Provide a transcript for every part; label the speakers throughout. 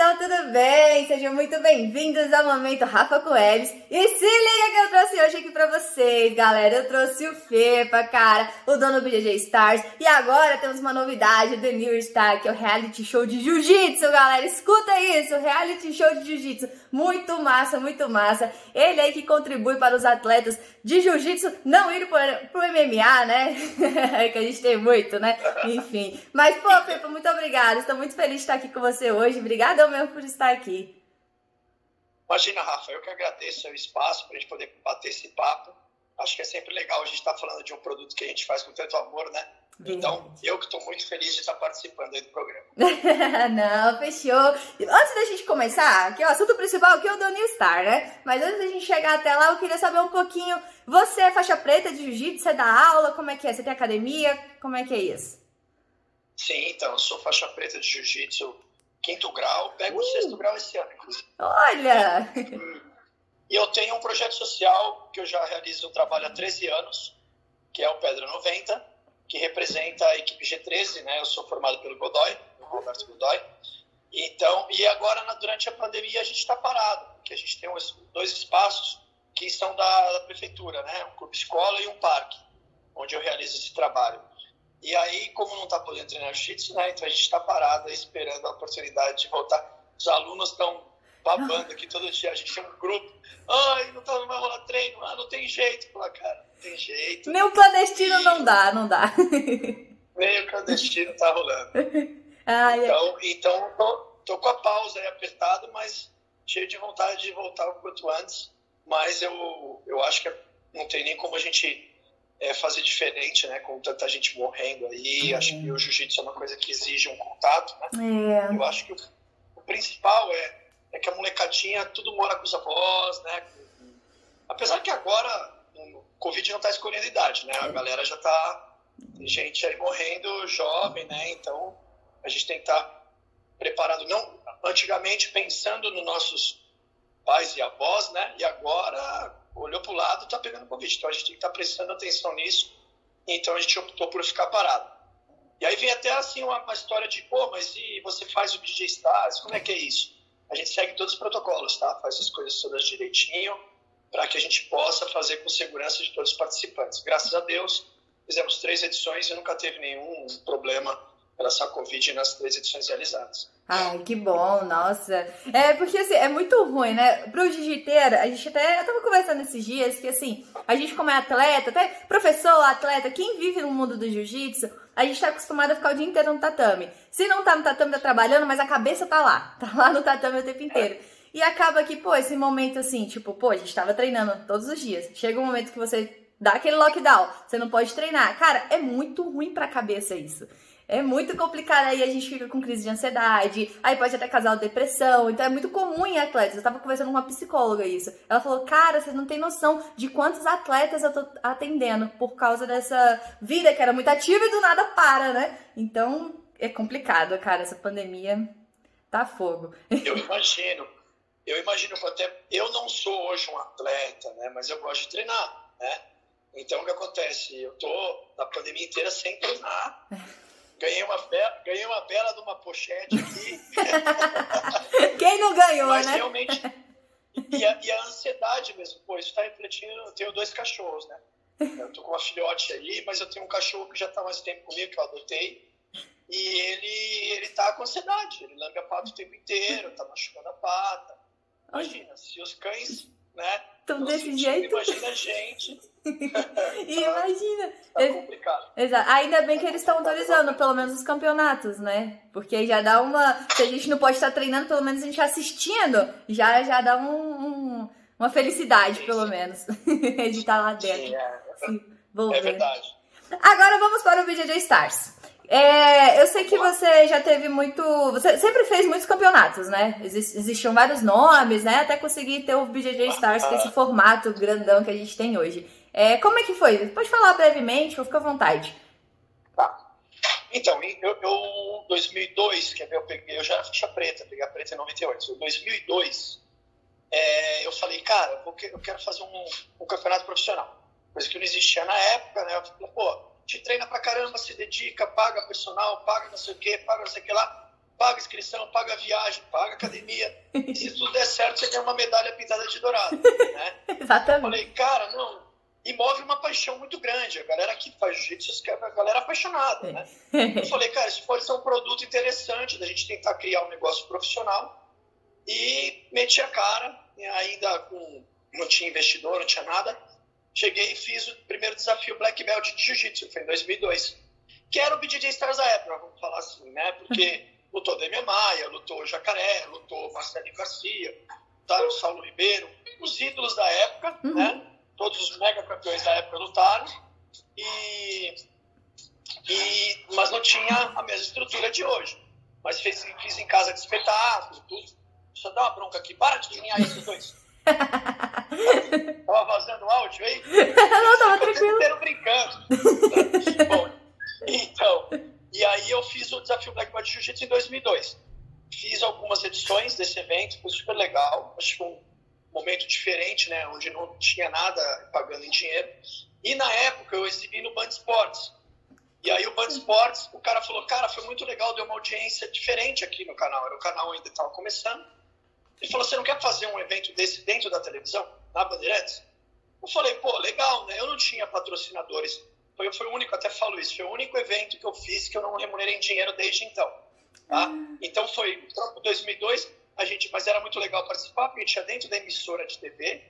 Speaker 1: estão? Tudo bem? Sejam muito bem-vindos ao Momento Rafa Coelhos. E se liga que eu trouxe hoje aqui pra vocês, galera. Eu trouxe o Fepa, cara, o dono do BJJ Stars. E agora temos uma novidade do New Star, que é o reality show de Jiu-Jitsu, galera. Escuta isso, reality show de Jiu-Jitsu. Muito massa, muito massa. Ele aí que contribui para os atletas de Jiu-Jitsu não ir pro, pro MMA, né? que a gente tem muito, né? Enfim. Mas, pô, Fepa, muito obrigada. Estou muito feliz de estar aqui com você hoje. Obrigadão mesmo por estar aqui.
Speaker 2: Imagina, Rafa, eu que agradeço o espaço para a gente poder bater esse papo. Acho que é sempre legal a gente estar tá falando de um produto que a gente faz com tanto amor, né? Então, eu que estou muito feliz de estar participando aí do programa.
Speaker 1: Não, fechou. Antes da gente começar, que o assunto principal aqui é o do New Star, né? Mas antes da gente chegar até lá, eu queria saber um pouquinho. Você é faixa preta de jiu-jitsu? Você dá aula? Como é que é? Você tem academia? Como é que é isso?
Speaker 2: Sim, então, eu sou faixa preta de jiu-jitsu quinto grau, pego uh. o sexto grau esse ano, inclusive.
Speaker 1: Olha!
Speaker 2: E eu tenho um projeto social que eu já realizo um trabalho há 13 anos, que é o Pedra 90, que representa a equipe G13, né? Eu sou formado pelo Godoy, Roberto Godoy. Então, e agora durante a pandemia a gente está parado, porque a gente tem dois espaços que são da, da prefeitura, né? Um clube escola e um parque, onde eu realizo esse trabalho. E aí, como não está podendo treinar jiu-jitsu, né? Então a gente está parado esperando a oportunidade de voltar. Os alunos estão babando aqui todo dia. A gente tem um grupo. Ai, não, tá, não vai rolar treino. Ah, não tem jeito. Fala, cara, não tem jeito.
Speaker 1: Nem o clandestino e... não dá, não dá.
Speaker 2: Nem o clandestino tá rolando. Ai, então, é. então tô, tô com a pausa aí apertado, mas cheio de vontade de voltar o quanto antes. Mas eu, eu acho que não tem nem como a gente é, fazer diferente, né? Com tanta gente morrendo aí. Acho que o jiu-jitsu é uma coisa que exige um contato, né? É. Eu acho que o, o, principal é, é que a molecadinha tudo mora com os avós, né? Apesar que agora o Covid não está escolhendo idade, né? A galera já está tem gente aí morrendo jovem, né? Então a gente tem que estar tá preparado. Não, antigamente pensando nos nossos pais e avós, né? E agora olhou para o lado, está pegando Covid. Então a gente tem que estar tá prestando atenção nisso. Então a gente optou por ficar parado. E aí vem até assim uma, uma história de, pô, mas se você faz o DJ Stars, como é que é isso? A gente segue todos os protocolos, tá? Faz as coisas todas direitinho para que a gente possa fazer com segurança de todos os participantes. Graças a Deus, fizemos três edições e nunca teve nenhum problema relação à Covid nas três edições realizadas.
Speaker 1: Ai, que bom, nossa. É, porque assim, é muito ruim, né? Pro jiu-jiteiro, a gente até. Eu tava conversando esses dias que assim, a gente, como é atleta, até professor, atleta, quem vive no mundo do jiu-jitsu, a gente tá acostumado a ficar o dia inteiro no tatame. Se não tá no tatame, tá trabalhando, mas a cabeça tá lá. Tá lá no tatame o tempo inteiro. E acaba que, pô, esse momento assim, tipo, pô, a gente tava treinando todos os dias. Chega um momento que você dá aquele lockdown, você não pode treinar. Cara, é muito ruim pra cabeça isso. É muito complicado, aí a gente fica com crise de ansiedade, aí pode até causar depressão, então é muito comum em atletas. Eu tava conversando com uma psicóloga isso. Ela falou, cara, vocês não têm noção de quantos atletas eu tô atendendo por causa dessa vida que era muito ativa e do nada para, né? Então é complicado, cara, essa pandemia tá fogo.
Speaker 2: Eu imagino. Eu imagino até. Eu não sou hoje um atleta, né? Mas eu gosto de treinar, né? Então o que acontece? Eu tô na pandemia inteira sem treinar. Ganhei uma, bela, ganhei uma bela de uma pochete aqui.
Speaker 1: Quem não ganhou,
Speaker 2: Mas
Speaker 1: né?
Speaker 2: realmente. E a, e a ansiedade mesmo. Pô, isso está refletindo. Eu tenho dois cachorros, né? Eu tô com uma filhote aí, mas eu tenho um cachorro que já está mais tempo comigo, que eu adotei. E ele, ele tá com ansiedade. Ele lambe a pata o tempo inteiro, tá machucando a pata. Imagina, se os cães, né?
Speaker 1: Estão desse jeito.
Speaker 2: Imagina a gente.
Speaker 1: Imagina.
Speaker 2: Tá complicado.
Speaker 1: Exato. Ainda bem que eles estão autorizando, pelo menos os campeonatos, né? Porque aí já dá uma. Se a gente não pode estar treinando, pelo menos a gente assistindo, já, já dá um, um uma felicidade, sim, pelo sim. menos. de estar lá dentro. Sim,
Speaker 2: é. Sim, é verdade.
Speaker 1: Agora vamos para o BJJ Stars. É, eu sei que você já teve muito. Você sempre fez muitos campeonatos, né? existiam vários nomes, né? Até conseguir ter o BJJ Stars, que é esse formato grandão que a gente tem hoje. É, como é que foi? Pode falar brevemente, fica à vontade.
Speaker 2: Tá. Então, eu, eu 2002, que eu peguei, eu já era ficha preta, peguei a preta em 98. Em 2002, é, eu falei, cara, eu quero fazer um, um, campeonato profissional. Coisa que não existia na época, né? Eu falei, pô, te treina pra caramba, se dedica, paga personal, paga não sei o quê, paga não sei o que lá. paga inscrição, paga viagem, paga academia. E se tudo der certo, você ganha uma medalha pintada de dourado. Né?
Speaker 1: Exatamente. Eu
Speaker 2: falei, cara, não. E move uma paixão muito grande. A galera que faz jiu-jitsu, a galera é apaixonada, né? Eu falei, cara, isso pode ser um produto interessante da gente tentar criar um negócio profissional. E meti a cara, ainda com. Não tinha investidor, não tinha nada. Cheguei e fiz o primeiro desafio Black Belt de Jiu-Jitsu, foi em 2002. Que era o BJJ Stars da época, vamos falar assim, né? Porque lutou Demian Maia, lutou Jacaré, lutou Marcelinho Garcia, lutaram o Saulo Ribeiro, os ídolos da época, uhum. né? Todos os mega campeões da época lutaram. E, e, mas não tinha a mesma estrutura de hoje. Mas fiz, fiz em casa de espetáculo, tudo. Eu dar uma bronca aqui. Para de desenhar esses dois. tava vazando áudio aí?
Speaker 1: Não, tava tranquilo.
Speaker 2: Vocês brincando. Bom, então, e aí eu fiz o desafio Black Belt Jiu-Jitsu em 2002. Fiz algumas edições desse evento, foi super legal. Acho que foi um momento diferente, né? Onde não tinha nada pagando em dinheiro. E na época eu exibi no Band Sports. E aí o Band Sports, o cara falou, cara, foi muito legal, deu uma audiência diferente aqui no canal. Era o canal ainda estava começando. Ele falou, você não quer fazer um evento desse dentro da televisão, na Bandeirantes? Eu falei, pô, legal, né? Eu não tinha patrocinadores foi, foi o único, até falo isso, foi o único evento que eu fiz que eu não remunerei em dinheiro desde então. Tá? Uhum. Então foi, em 2002, a gente, mas era muito legal participar, porque a gente ia dentro da emissora de TV,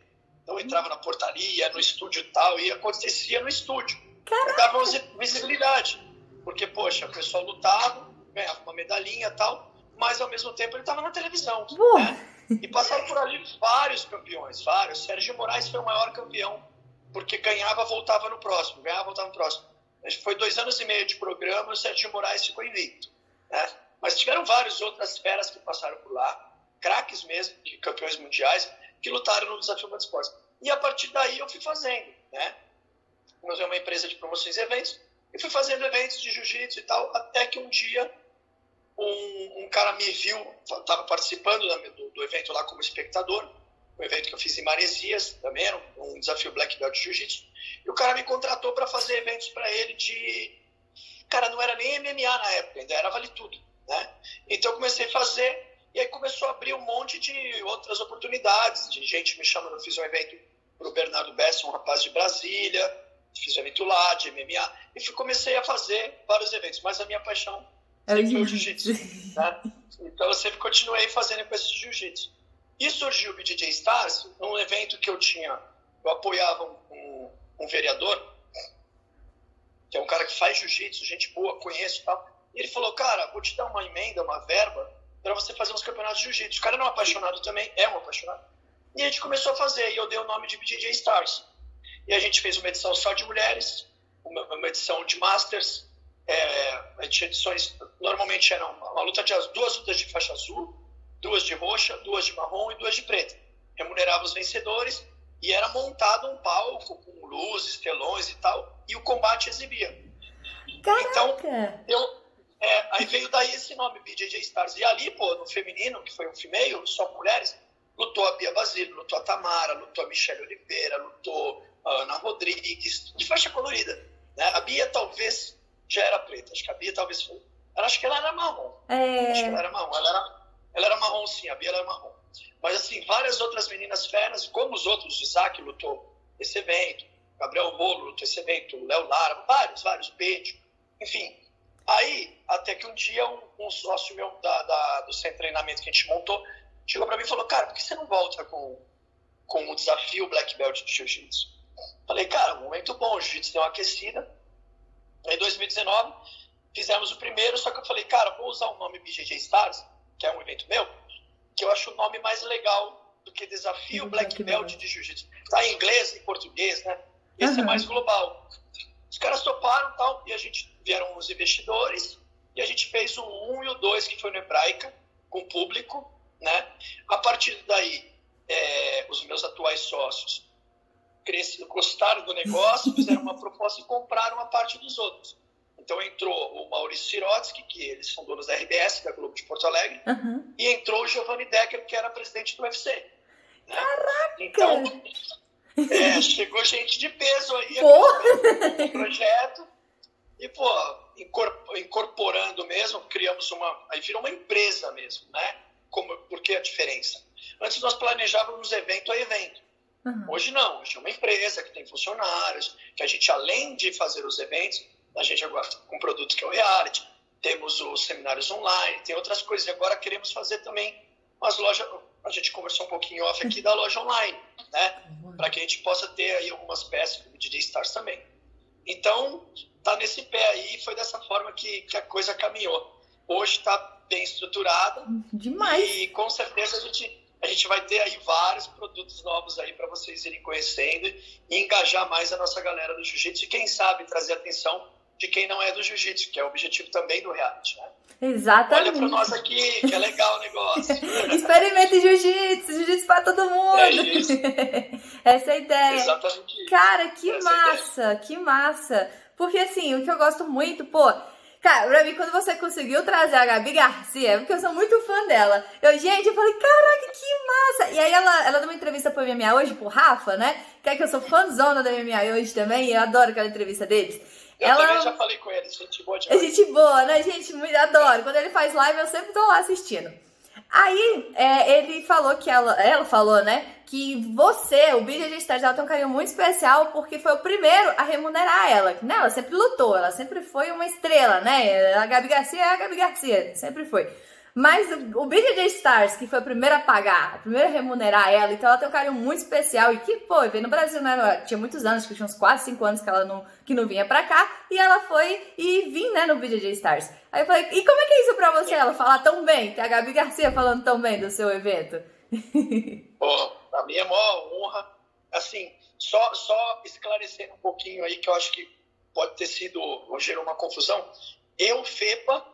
Speaker 2: então eu entrava na portaria, no estúdio e tal, e acontecia no estúdio.
Speaker 1: Caraca.
Speaker 2: Dava visibilidade, porque, poxa, o pessoal lutava, ganhava uma medalhinha e tal, mas ao mesmo tempo ele estava na televisão. Né? E passaram por ali vários campeões, vários. Sérgio Moraes foi o maior campeão porque ganhava, voltava no próximo, ganhava, voltava no próximo. Foi dois anos e meio de programa o Sérgio Moraes ficou invicto. Né? Mas tiveram várias outras feras que passaram por lá, craques mesmo, campeões mundiais, que lutaram no Desafio Band Esportes. E a partir daí eu fui fazendo, né? Nós é uma empresa de promoções e eventos, e fui fazendo eventos de jiu-jitsu e tal, até que um dia um, um cara me viu, estava participando do, do evento lá como espectador, um evento que eu fiz em Maresias, também era um, um desafio Black Belt Jiu-Jitsu. E o cara me contratou para fazer eventos para ele de. Cara, não era nem MMA na época, ainda era Vale Tudo. Né? Então eu comecei a fazer, e aí começou a abrir um monte de outras oportunidades. De gente me chamando, eu fiz um evento para o Bernardo Bessa, um rapaz de Brasília, fiz um evento lá de MMA, e fui, comecei a fazer vários eventos, mas a minha paixão é o jiu-jitsu. Né? Então eu sempre continuei fazendo com esse jiu-jitsu. E surgiu o BJJ Stars num evento que eu tinha, eu apoiava um, um, um vereador, que é um cara que faz jiu-jitsu, gente boa, conheço e tal. E ele falou, cara, vou te dar uma emenda, uma verba, para você fazer uns campeonatos de jiu-jitsu. O cara não é um apaixonado também, é um apaixonado. E a gente começou a fazer, e eu dei o nome de BJJ Stars. E a gente fez uma edição só de mulheres, uma, uma edição de Masters, é, a gente edições, normalmente eram uma luta de duas lutas de faixa azul, duas de roxa, duas de marrom e duas de preta. Remunerava os vencedores e era montado um palco com luzes, telões e tal, e o combate exibia.
Speaker 1: Caraca.
Speaker 2: Então, eu, é, aí veio daí esse nome, BJJ Stars. E ali, pô, no feminino, que foi um female, só mulheres, lutou a Bia Basílio, lutou a Tamara, lutou a Michelle Oliveira, lutou a Ana Rodrigues, de faixa colorida. Né? A Bia talvez já era preta, acho que a Bia talvez foi. Acho que ela era marrom.
Speaker 1: É...
Speaker 2: Acho que ela era marrom. Ela era ela era marrom, sim, a Bia era marrom. Mas, assim, várias outras meninas feras, como os outros, Isaac lutou esse evento, Gabriel Molo lutou esse evento, Léo Lara, vários, vários, Pedro, enfim. Aí, até que um dia, um, um sócio meu da, da, do centro de treinamento que a gente montou, chegou para mim e falou, cara, por que você não volta com, com o desafio Black Belt de Jiu-Jitsu? Falei, cara, um momento bom, o Jiu-Jitsu deu uma aquecida. Em 2019, fizemos o primeiro, só que eu falei, cara, vou usar o nome BJJ Stars, que é um evento meu, que eu acho o nome mais legal do que Desafio Black Belt de Jiu-Jitsu. Está em inglês e português, né? Esse uhum. é mais global. Os caras toparam tal, e a gente vieram os investidores, e a gente fez o 1 e o 2, que foi no Hebraica, com público, né? A partir daí, é, os meus atuais sócios cresceram, gostaram do negócio, fizeram uma proposta e compraram uma parte dos outros. Então entrou o Maurício Sirotsky, que eles são donos da RBS, da Globo de Porto Alegre,
Speaker 1: uhum.
Speaker 2: e entrou o Giovanni Decker, que era presidente do UFC.
Speaker 1: Né? Caraca!
Speaker 2: Então, é, chegou gente de peso aí
Speaker 1: no
Speaker 2: projeto. E, pô, incorporando mesmo, criamos uma. Aí virou uma empresa mesmo, né? Como, por que a diferença? Antes nós planejávamos evento a evento. Uhum. Hoje não, hoje é uma empresa que tem funcionários, que a gente, além de fazer os eventos, a gente agora com um produto que é o reality, temos os seminários online, tem outras coisas. E agora queremos fazer também umas lojas. A gente conversou um pouquinho off aqui da loja online, né? Uhum. Para que a gente possa ter aí algumas peças, como DJ Stars também. Então, tá nesse pé aí, foi dessa forma que, que a coisa caminhou. Hoje está bem estruturada.
Speaker 1: Demais.
Speaker 2: E com certeza a gente, a gente vai ter aí vários produtos novos aí para vocês irem conhecendo e engajar mais a nossa galera do jiu-jitsu e quem sabe trazer atenção de quem não é do jiu-jitsu, que é o objetivo também do reality, né?
Speaker 1: Exatamente.
Speaker 2: Olha para nós aqui, que é legal o negócio.
Speaker 1: Experimente jiu-jitsu, jiu-jitsu para todo mundo. É
Speaker 2: isso.
Speaker 1: Essa é a ideia.
Speaker 2: Exatamente.
Speaker 1: Cara, que Essa massa, que massa. Porque assim, o que eu gosto muito, pô, Cara, pra mim, quando você conseguiu trazer a Gabi Garcia, porque eu sou muito fã dela. Eu, gente, eu falei, caraca, que massa! E aí ela, ela deu uma entrevista pro MMA hoje, pro Rafa, né? Que é que eu sou fãzona da MMA hoje também, e eu adoro aquela entrevista deles.
Speaker 2: Eu
Speaker 1: ela...
Speaker 2: também já falei com ele, gente boa demais.
Speaker 1: É gente boa, né, gente? Muito adoro. Quando ele faz live, eu sempre tô lá assistindo. Aí, é, ele falou que ela, ela falou, né, que você, o BJJ Stars, ela tem um carinho muito especial porque foi o primeiro a remunerar ela. Né? Ela sempre lutou, ela sempre foi uma estrela, né? A Gabi Garcia é a Gabi Garcia, sempre foi. Mas o, o BJJ Stars, que foi a primeira a pagar, a primeira a remunerar ela, então ela tem um carinho muito especial. E que, pô, veio no Brasil, né? Tinha muitos anos, que tinha uns 4, 5 anos que ela não, que não vinha pra cá. E ela foi e vim, né, no BJJ Stars. Aí eu falei, e como é que é isso pra você? Ela falar tão bem, tem a Gabi Garcia falando tão bem do seu evento.
Speaker 2: Pô, pra mim é uma honra. Assim, só, só esclarecendo um pouquinho aí, que eu acho que pode ter sido, ou gerou uma confusão. Eu, FEPA,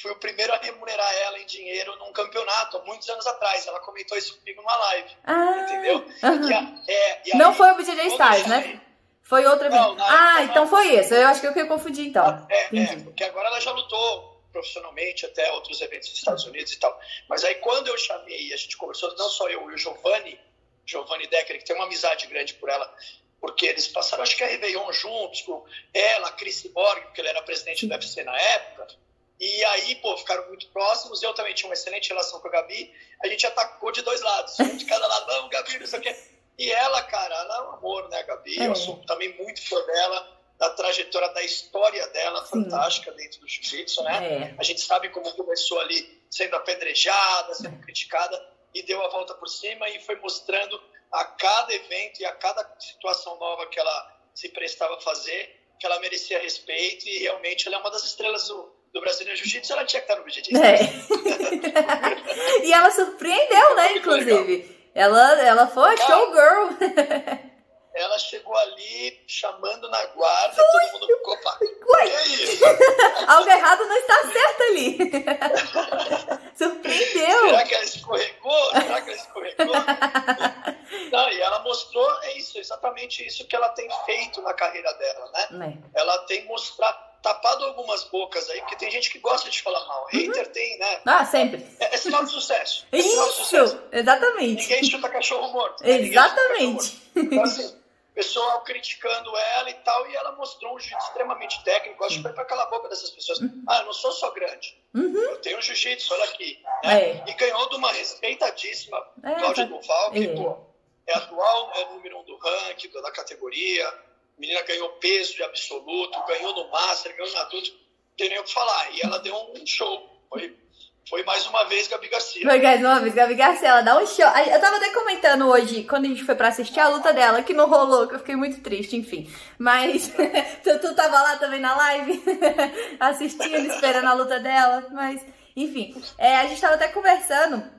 Speaker 2: fui o primeiro a remunerar ela em dinheiro num campeonato, há muitos anos atrás. Ela comentou isso comigo numa live. Ah, entendeu? Uh
Speaker 1: -huh. a, é, Não aí, foi o BJJ Stars, né? Foi outra vez. ah, então foi isso. Eu acho que eu que confundi então.
Speaker 2: É, é, porque agora ela já lutou profissionalmente até outros eventos nos Estados Unidos e tal. Mas aí quando eu chamei, a gente conversou, não só eu e o Giovanni, Giovanni Decker, que tem uma amizade grande por ela, porque eles passaram, acho que a Réveillon juntos, com ela, a Chris Borg, porque ele era presidente do UFC na época, e aí, pô, ficaram muito próximos. Eu também tinha uma excelente relação com a Gabi. A gente atacou de dois lados, um de cada lado. Vamos, Gabi, não sei o quê. E ela, cara, ela é um amor, né, Gabi? É. Eu sou também muito fã dela, da trajetória, da história dela, Sim. fantástica dentro do jiu-jitsu, né? É. A gente sabe como começou ali sendo apedrejada, sendo criticada, e deu a volta por cima e foi mostrando a cada evento e a cada situação nova que ela se prestava a fazer, que ela merecia respeito e realmente ela é uma das estrelas do, do Brasilian Jiu-Jitsu, ela tinha que estar no BJJ.
Speaker 1: É. e ela surpreendeu, né, inclusive. Ela, ela foi showgirl.
Speaker 2: ela chegou ali chamando na guarda, Ui, todo mundo ficou, pá,
Speaker 1: é? Algo errado não está certo ali. Surpreendeu.
Speaker 2: Será que ela escorregou? Será que ela escorregou? não, e ela mostrou, é isso, exatamente isso que ela tem feito na carreira dela, né? É. Ela tem mostrado tapado algumas bocas aí, porque tem gente que gosta de falar mal. Uhum. Hater tem, né?
Speaker 1: Ah, sempre.
Speaker 2: É, é sinal de sucesso.
Speaker 1: É Isso, sucesso. exatamente.
Speaker 2: Ninguém chuta cachorro morto. Né?
Speaker 1: Exatamente.
Speaker 2: Morto. Então, assim, pessoal criticando ela e tal, e ela mostrou um jiu-jitsu extremamente técnico. Acho que foi para calar a boca dessas pessoas. Uhum. Ah, eu não sou só grande. Uhum. Eu tenho jiu-jitsu, olha aqui. Né? É. E ganhou de uma respeitadíssima é, Cláudia tá... Duval, que, é. pô, é atual é número um do ranking, da categoria a menina ganhou peso de absoluto, ganhou no Master, ganhou no adulto, não tem nem o que falar. E ela deu um show. Foi, foi mais uma vez Gabi Garcia.
Speaker 1: Foi mais uma vez Gabi Garcia, ela dá um show. Eu tava até comentando hoje, quando a gente foi pra assistir a luta dela, que não rolou, que eu fiquei muito triste, enfim. Mas tu, tu tava lá também na live, assistindo, esperando a luta dela. Mas, enfim, é, a gente tava até conversando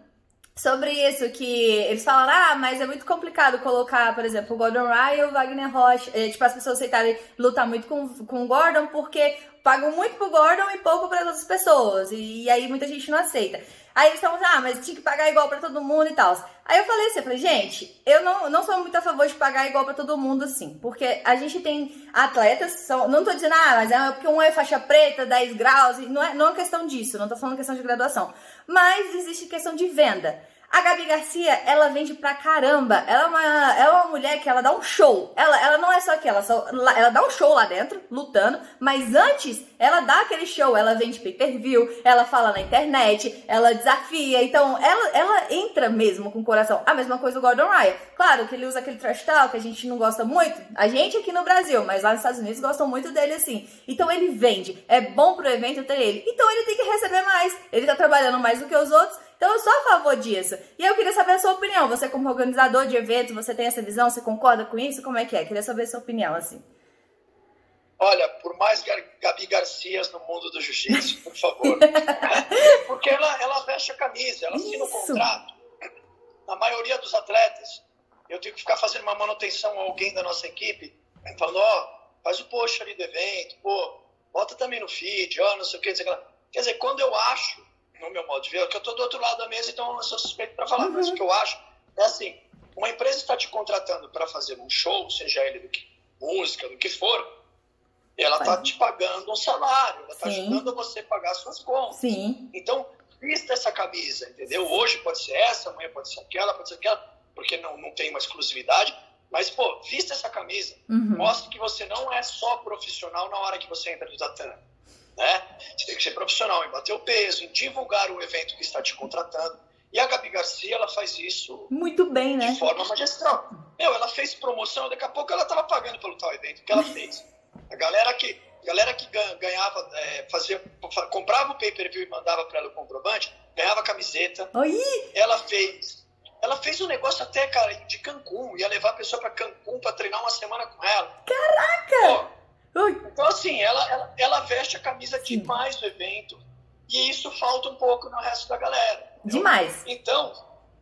Speaker 1: sobre isso, que eles falaram, ah, mas é muito complicado colocar, por exemplo, o Gordon Ryan e o Wagner Rocha, é, tipo, as pessoas aceitarem lutar muito com, com o Gordon porque pagam muito pro Gordon e pouco para outras pessoas, e, e aí muita gente não aceita. Aí eles estavam ah, mas tinha que pagar igual para todo mundo e tal. Aí eu falei assim, eu falei, gente, eu não, não sou muito a favor de pagar igual para todo mundo assim, porque a gente tem atletas, são, não tô dizendo, ah, mas é porque um é faixa preta, 10 graus, não é, não é questão disso, não tô falando questão de graduação, mas existe questão de venda. A Gabi Garcia, ela vende pra caramba. Ela é uma, ela é uma mulher que ela dá um show. Ela, ela não é só aquela, só, ela dá um show lá dentro, lutando, mas antes ela dá aquele show, ela vende pay-per-view, ela fala na internet, ela desafia. Então, ela, ela entra mesmo com o coração. A mesma coisa o Gordon Ryan. Claro que ele usa aquele trash talk que a gente não gosta muito. A gente aqui no Brasil, mas lá nos Estados Unidos gostam muito dele assim. Então, ele vende. É bom pro evento ter ele. Então, ele tem que receber mais. Ele tá trabalhando mais do que os outros então eu sou a favor disso. E eu queria saber a sua opinião. Você como organizador de eventos, você tem essa visão? Você concorda com isso? Como é que é? Queria saber a sua opinião, assim.
Speaker 2: Olha, por mais Gabi Garcias no mundo do jiu-jitsu, por favor. Porque ela, ela veste a camisa, ela assina o contrato. Na maioria dos atletas, eu tenho que ficar fazendo uma manutenção a alguém da nossa equipe, falando, ó, oh, faz o post ali do evento, pô, bota também no feed, ó, oh, não sei o que, Quer dizer, quando eu acho no meu modo de ver, que eu estou do outro lado da mesa, então eu sou suspeito para falar. Uhum. Mas o que eu acho é assim: uma empresa está te contratando para fazer um show, seja ele do que música, do que for, ela está te pagando um salário, ela está ajudando você a pagar as suas contas.
Speaker 1: Sim.
Speaker 2: Então, vista essa camisa, entendeu? Hoje pode ser essa, amanhã pode ser aquela, pode ser aquela, porque não, não tem uma exclusividade. Mas, pô, vista essa camisa. Uhum. Mostre que você não é só profissional na hora que você entra no tatame né? Você tem que ser profissional em bater o peso, em divulgar o evento que está te contratando. E a Gabi Garcia, ela faz isso
Speaker 1: muito bem, né?
Speaker 2: De forma magistral. Meu, ela fez promoção, daqui a pouco ela estava pagando pelo tal evento que ela fez. A galera que, a galera que ganhava, é, fazia, comprava o pay-per-view e mandava para ela o comprovante, ganhava camiseta.
Speaker 1: Oi?
Speaker 2: Ela fez. Ela fez um negócio até, cara, de Cancún. Ia levar a pessoa para Cancún para treinar uma semana com ela.
Speaker 1: Caraca! Ó,
Speaker 2: então, assim, ela, ela, ela veste a camisa demais do evento. E isso falta um pouco no resto da galera.
Speaker 1: Entendeu? Demais.
Speaker 2: Então,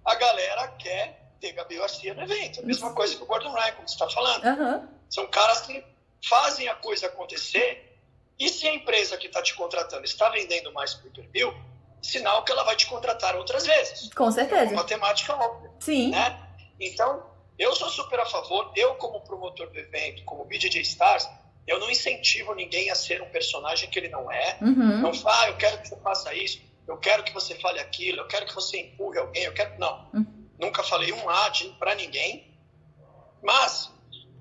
Speaker 2: a galera quer ter Gabi Garcia no evento. A mesma coisa que o Gordon Ryan, como você está falando.
Speaker 1: Uhum.
Speaker 2: São caras que fazem a coisa acontecer. E se a empresa que está te contratando está vendendo mais pay per view, sinal que ela vai te contratar outras vezes.
Speaker 1: Com certeza. É
Speaker 2: matemática óbvia.
Speaker 1: Sim.
Speaker 2: Né? Então, eu sou super a favor, eu como promotor do evento, como BJJ Stars, eu não incentivo ninguém a ser um personagem que ele não é.
Speaker 1: Uhum.
Speaker 2: Não fala, ah, eu quero que você faça isso, eu quero que você fale aquilo, eu quero que você empurre alguém, eu quero. Não. Uhum. Nunca falei um A para ninguém. Mas,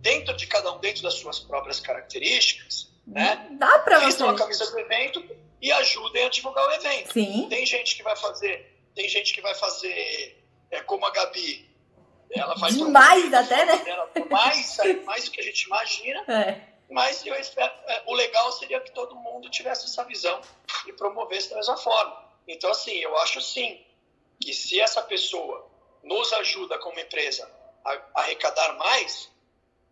Speaker 2: dentro de cada um, dentro das suas próprias características, né?
Speaker 1: Dá pra
Speaker 2: Vistam a camisa do evento e ajudem a divulgar o evento.
Speaker 1: Sim.
Speaker 2: Tem gente que vai fazer, tem gente que vai fazer é, como a Gabi. Ela faz
Speaker 1: demais até, né?
Speaker 2: mais, mais do que a gente imagina.
Speaker 1: É
Speaker 2: mas eu espero, é, o legal seria que todo mundo tivesse essa visão e promovesse da mesma forma. Então, assim, eu acho sim que se essa pessoa nos ajuda como empresa a, arrecadar mais,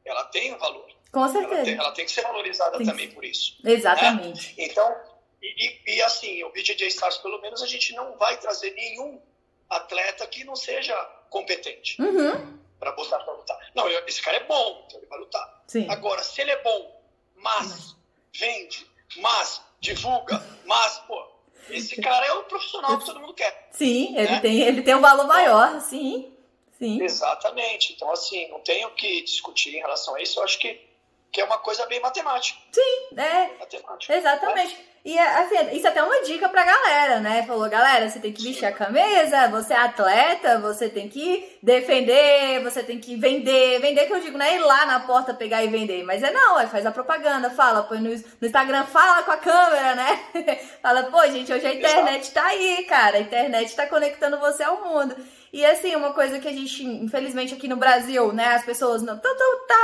Speaker 2: ela tem um valor.
Speaker 1: Com certeza. Ela
Speaker 2: tem, ela tem que ser valorizada tem também por isso.
Speaker 1: Né? Exatamente.
Speaker 2: Né? Então, e, e, assim, o BJJ Stars, pelo menos, a gente não vai trazer nenhum atleta que não seja competente.
Speaker 1: Uhum
Speaker 2: para botar para lutar. Não, esse cara é bom, então ele vai lutar.
Speaker 1: Sim.
Speaker 2: Agora, se ele é bom, mas vende, mas divulga, mas, pô, esse cara é o profissional que todo mundo quer.
Speaker 1: Sim, ele, né? tem, ele tem um valor maior, sim. Sim.
Speaker 2: Exatamente. Então, assim, não tenho o que discutir em relação a isso. Eu acho que, que é uma coisa bem matemática.
Speaker 1: Sim, é.
Speaker 2: Matemática.
Speaker 1: Exatamente. Né? E assim, isso é até uma dica pra galera, né? Falou, galera, você tem que vestir a camisa, você é atleta, você tem que defender, você tem que vender. Vender que eu digo, não é ir lá na porta pegar e vender, mas é não, é faz a propaganda, fala, põe no, no Instagram, fala com a câmera, né? fala, pô, gente, hoje a internet tá aí, cara. A internet tá conectando você ao mundo. E assim, uma coisa que a gente, infelizmente, aqui no Brasil, né, as pessoas não. Tá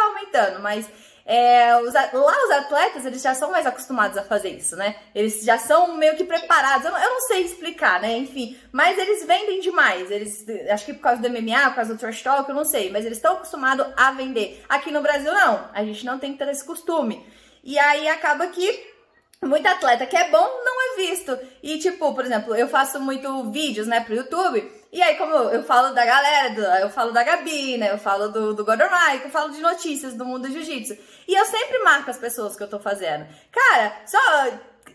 Speaker 1: aumentando, mas é, os, lá os atletas, eles já são mais acostumados a fazer isso, né? Eles já são meio que preparados. Eu não, eu não, sei explicar, né? Enfim, mas eles vendem demais. Eles, acho que por causa do MMA, por causa do trash talk, eu não sei. Mas eles estão acostumados a vender. Aqui no Brasil, não. A gente não tem tanto esse costume. E aí acaba que muito atleta que é bom não é visto. E, tipo, por exemplo, eu faço muito vídeos, né, pro YouTube. E aí, como eu, eu falo da galera, eu falo da Gabi, né? Eu falo do, do Gordon Ryan, eu falo de notícias do mundo do jiu-jitsu. E eu sempre marco as pessoas que eu tô fazendo. Cara, só.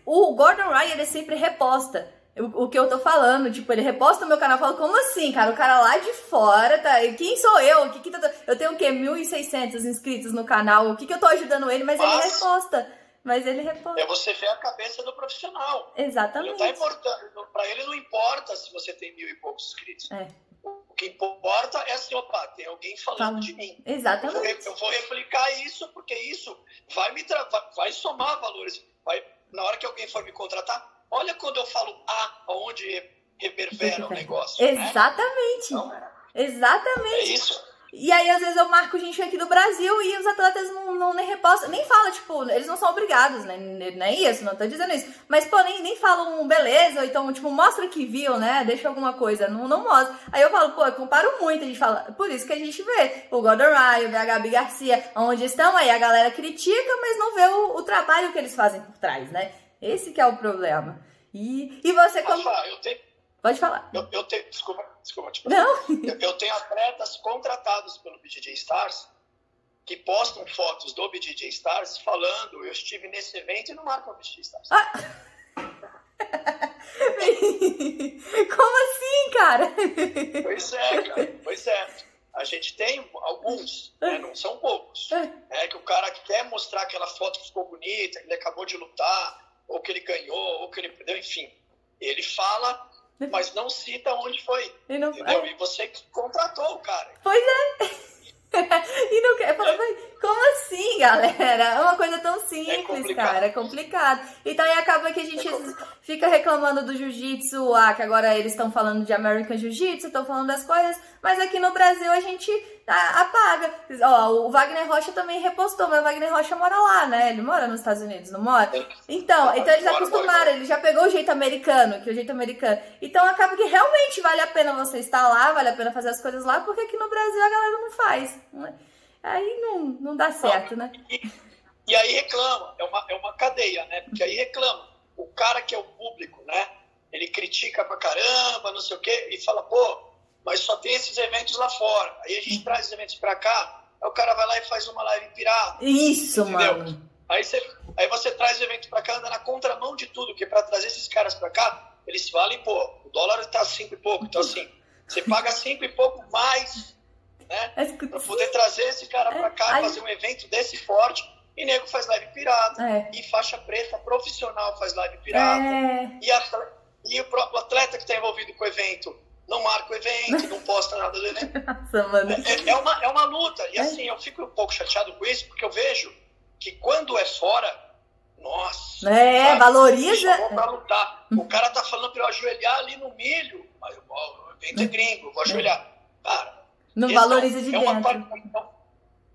Speaker 1: O Gordon Ryan, ele sempre reposta. O, o, que eu tô falando, tipo, ele reposta no meu canal, fala, como assim, cara? O cara lá de fora, tá? Quem sou eu? O que que tô... Eu tenho o quê? 1.600 inscritos no canal, o que que eu tô ajudando ele? Mas Nossa. ele reposta. Mas ele reposta.
Speaker 2: É você ver a cabeça do profissional.
Speaker 1: Exatamente.
Speaker 2: Tá Para ele não importa se você tem mil e poucos inscritos.
Speaker 1: É.
Speaker 2: O que importa é assim, opa, tem alguém falando Fala. de mim.
Speaker 1: Exatamente.
Speaker 2: Eu vou, replicar isso, porque isso vai me vai, vai somar valores. Vai, na hora que alguém for me contratar, olha quando eu falo A, aonde reverbera o negócio.
Speaker 1: Né? Exatamente. Né? Então, Exatamente. É
Speaker 2: isso.
Speaker 1: E aí, às vezes, eu marco gente aqui do Brasil e os atletas não, não nem repostam, nem falam, tipo, eles não são obrigados, né? Não é isso, não tô dizendo isso. Mas, pô, nem, nem falam beleza, ou então, tipo, mostra que viu, né? Deixa alguma coisa, não, não mostra. Aí eu falo, pô, eu comparo muito, a gente fala, por isso que a gente vê o Gordon Ryan, a Gabi Garcia, onde estão, aí a galera critica, mas não vê o, o trabalho que eles fazem por trás, né? Esse que é o problema. E, e você...
Speaker 2: Como... eu tenho
Speaker 1: Pode falar.
Speaker 2: Eu, eu tenho, desculpa, desculpa. Tipo,
Speaker 1: Não.
Speaker 2: Eu, eu, tenho atletas contratados pelo BJJ Stars que postam fotos do BJJ Stars falando eu estive nesse evento e não marcam o BJJ Stars. Ah.
Speaker 1: Como assim, cara?
Speaker 2: Pois é, cara. Pois é. A gente tem alguns, né? não são poucos. É que o cara quer mostrar aquela foto que ficou bonita, que ele acabou de lutar, ou que ele ganhou, ou que ele perdeu, enfim. Ele fala mas não cita onde foi. E, não... entendeu? e você contratou o cara.
Speaker 1: Pois é. e não quer. É. Como assim, galera? É uma coisa tão simples, é cara. É complicado. Então aí acaba que a gente é fica reclamando do jiu-jitsu, ah, que agora eles estão falando de American Jiu-Jitsu, estão falando das coisas, mas aqui no Brasil a gente apaga. Ó, o Wagner Rocha também repostou, mas o Wagner Rocha mora lá, né? Ele mora nos Estados Unidos, não mora? Então, então eles acostumaram, ele já pegou o jeito americano, que é o jeito americano. Então acaba que realmente vale a pena você estar lá, vale a pena fazer as coisas lá, porque aqui no Brasil a galera não faz. Né? Aí não, não dá certo, né?
Speaker 2: E, e aí reclama, é uma, é uma cadeia, né? Porque aí reclama. O cara que é o público, né? Ele critica pra caramba, não sei o quê, e fala, pô, mas só tem esses eventos lá fora. Aí a gente uhum. traz os eventos para cá, aí o cara vai lá e faz uma live pirata.
Speaker 1: Isso, entendeu? mano.
Speaker 2: Aí você, aí você traz o evento para cá, anda na contramão de tudo, que para trazer esses caras para cá, eles valem, pô, o dólar tá cinco e pouco. Então, assim, você paga cinco e pouco mais, né? Pra poder trazer esse cara para cá, é, fazer um evento desse forte. E nego faz live pirata. É. E faixa preta profissional faz live pirata. É. E, a, e o próprio atleta que está envolvido com o evento não marca o evento, não posta nada do evento. Nossa, mano. É, é, uma, é uma luta. E é. assim, eu fico um pouco chateado com isso, porque eu vejo que quando é fora, nossa.
Speaker 1: É, sabe, valoriza.
Speaker 2: Pra lutar. O cara tá falando pra eu ajoelhar ali no milho. Mas o evento é gringo, eu vou ajoelhar. Cara.
Speaker 1: Não valoriza de
Speaker 2: é
Speaker 1: dentro.
Speaker 2: Uma,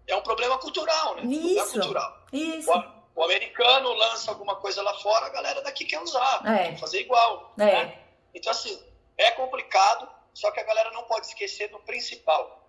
Speaker 2: é um problema cultural, né?
Speaker 1: Isso.
Speaker 2: cultural.
Speaker 1: Isso.
Speaker 2: O, o, americano lança alguma coisa lá fora, a galera daqui quer usar. É. Quer fazer igual.
Speaker 1: É.
Speaker 2: Né? Então, assim, é complicado, só que a galera não pode esquecer do principal.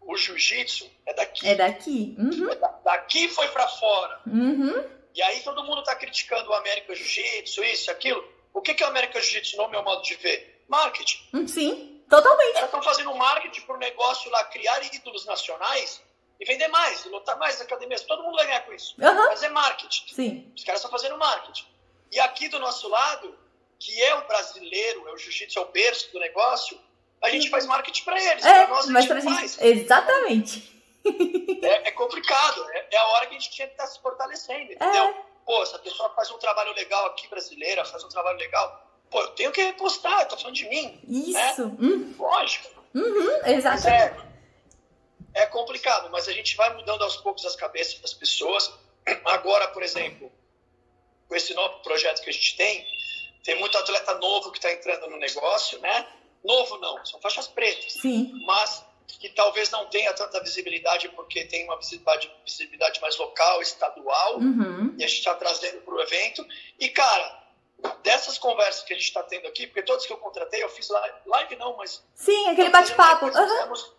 Speaker 2: O jiu-jitsu é daqui.
Speaker 1: É daqui. Uhum. É
Speaker 2: daqui foi para fora.
Speaker 1: Uhum.
Speaker 2: E aí todo mundo tá criticando o América Jiu-Jitsu, isso, aquilo. O que, que é o América Jiu-Jitsu no meu modo de ver? Marketing.
Speaker 1: Hum, sim, totalmente.
Speaker 2: Eles estão fazendo marketing pro negócio lá, criar ídolos nacionais e vender mais, e lotar mais academias. Todo mundo vai ganhar com isso.
Speaker 1: Uhum.
Speaker 2: Fazer marketing.
Speaker 1: Sim.
Speaker 2: Os caras estão fazendo marketing. E aqui do nosso lado, que é o brasileiro, é o jiu-jitsu, é o berço do negócio, a gente faz marketing para eles. É, nós, mas pra gente, faz.
Speaker 1: Exatamente.
Speaker 2: É, é complicado. É, é, a hora que a gente tinha que estar tá se fortalecendo, entendeu? É. Pô, essa pessoa faz um trabalho legal aqui, brasileira, faz um trabalho legal. Pô, eu tenho que repostar, tô falando de mim.
Speaker 1: Né? Isso.
Speaker 2: Né? Hum. Lógico.
Speaker 1: Uhum, exatamente.
Speaker 2: É, é complicado, mas a gente vai mudando aos poucos as cabeças das pessoas. Agora, por exemplo, com esse novo projeto que a gente tem, tem muito atleta novo que está entrando no negócio, né? Novo não, são faixas pretas.
Speaker 1: Sim.
Speaker 2: Mas que talvez não tenha tanta visibilidade porque tem uma visibilidade, visibilidade mais local, estadual,
Speaker 1: uhum.
Speaker 2: e a gente está trazendo para o evento. E, cara, dessas conversas que a gente está tendo aqui, porque todos que eu contratei, eu fiz live, live não, mas...
Speaker 1: Sim, aquele bate-papo. Uhum.
Speaker 2: Fizemos,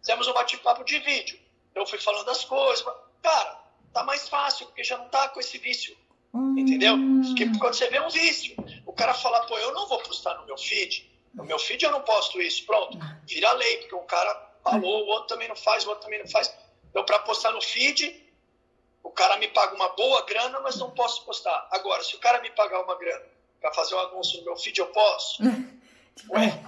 Speaker 2: fizemos um bate-papo de vídeo. Eu fui falando das coisas. Cara, tá mais fácil, porque já não tá com esse vício.
Speaker 1: Hum.
Speaker 2: Entendeu? Porque quando você vê um vício, cara fala, pô, eu não vou postar no meu feed, no meu feed eu não posto isso, pronto, vira lei, porque um cara falou, o outro também não faz, o outro também não faz. Então, para postar no feed, o cara me paga uma boa grana, mas não posso postar. Agora, se o cara me pagar uma grana para fazer um anúncio no meu feed, eu posso? Ué,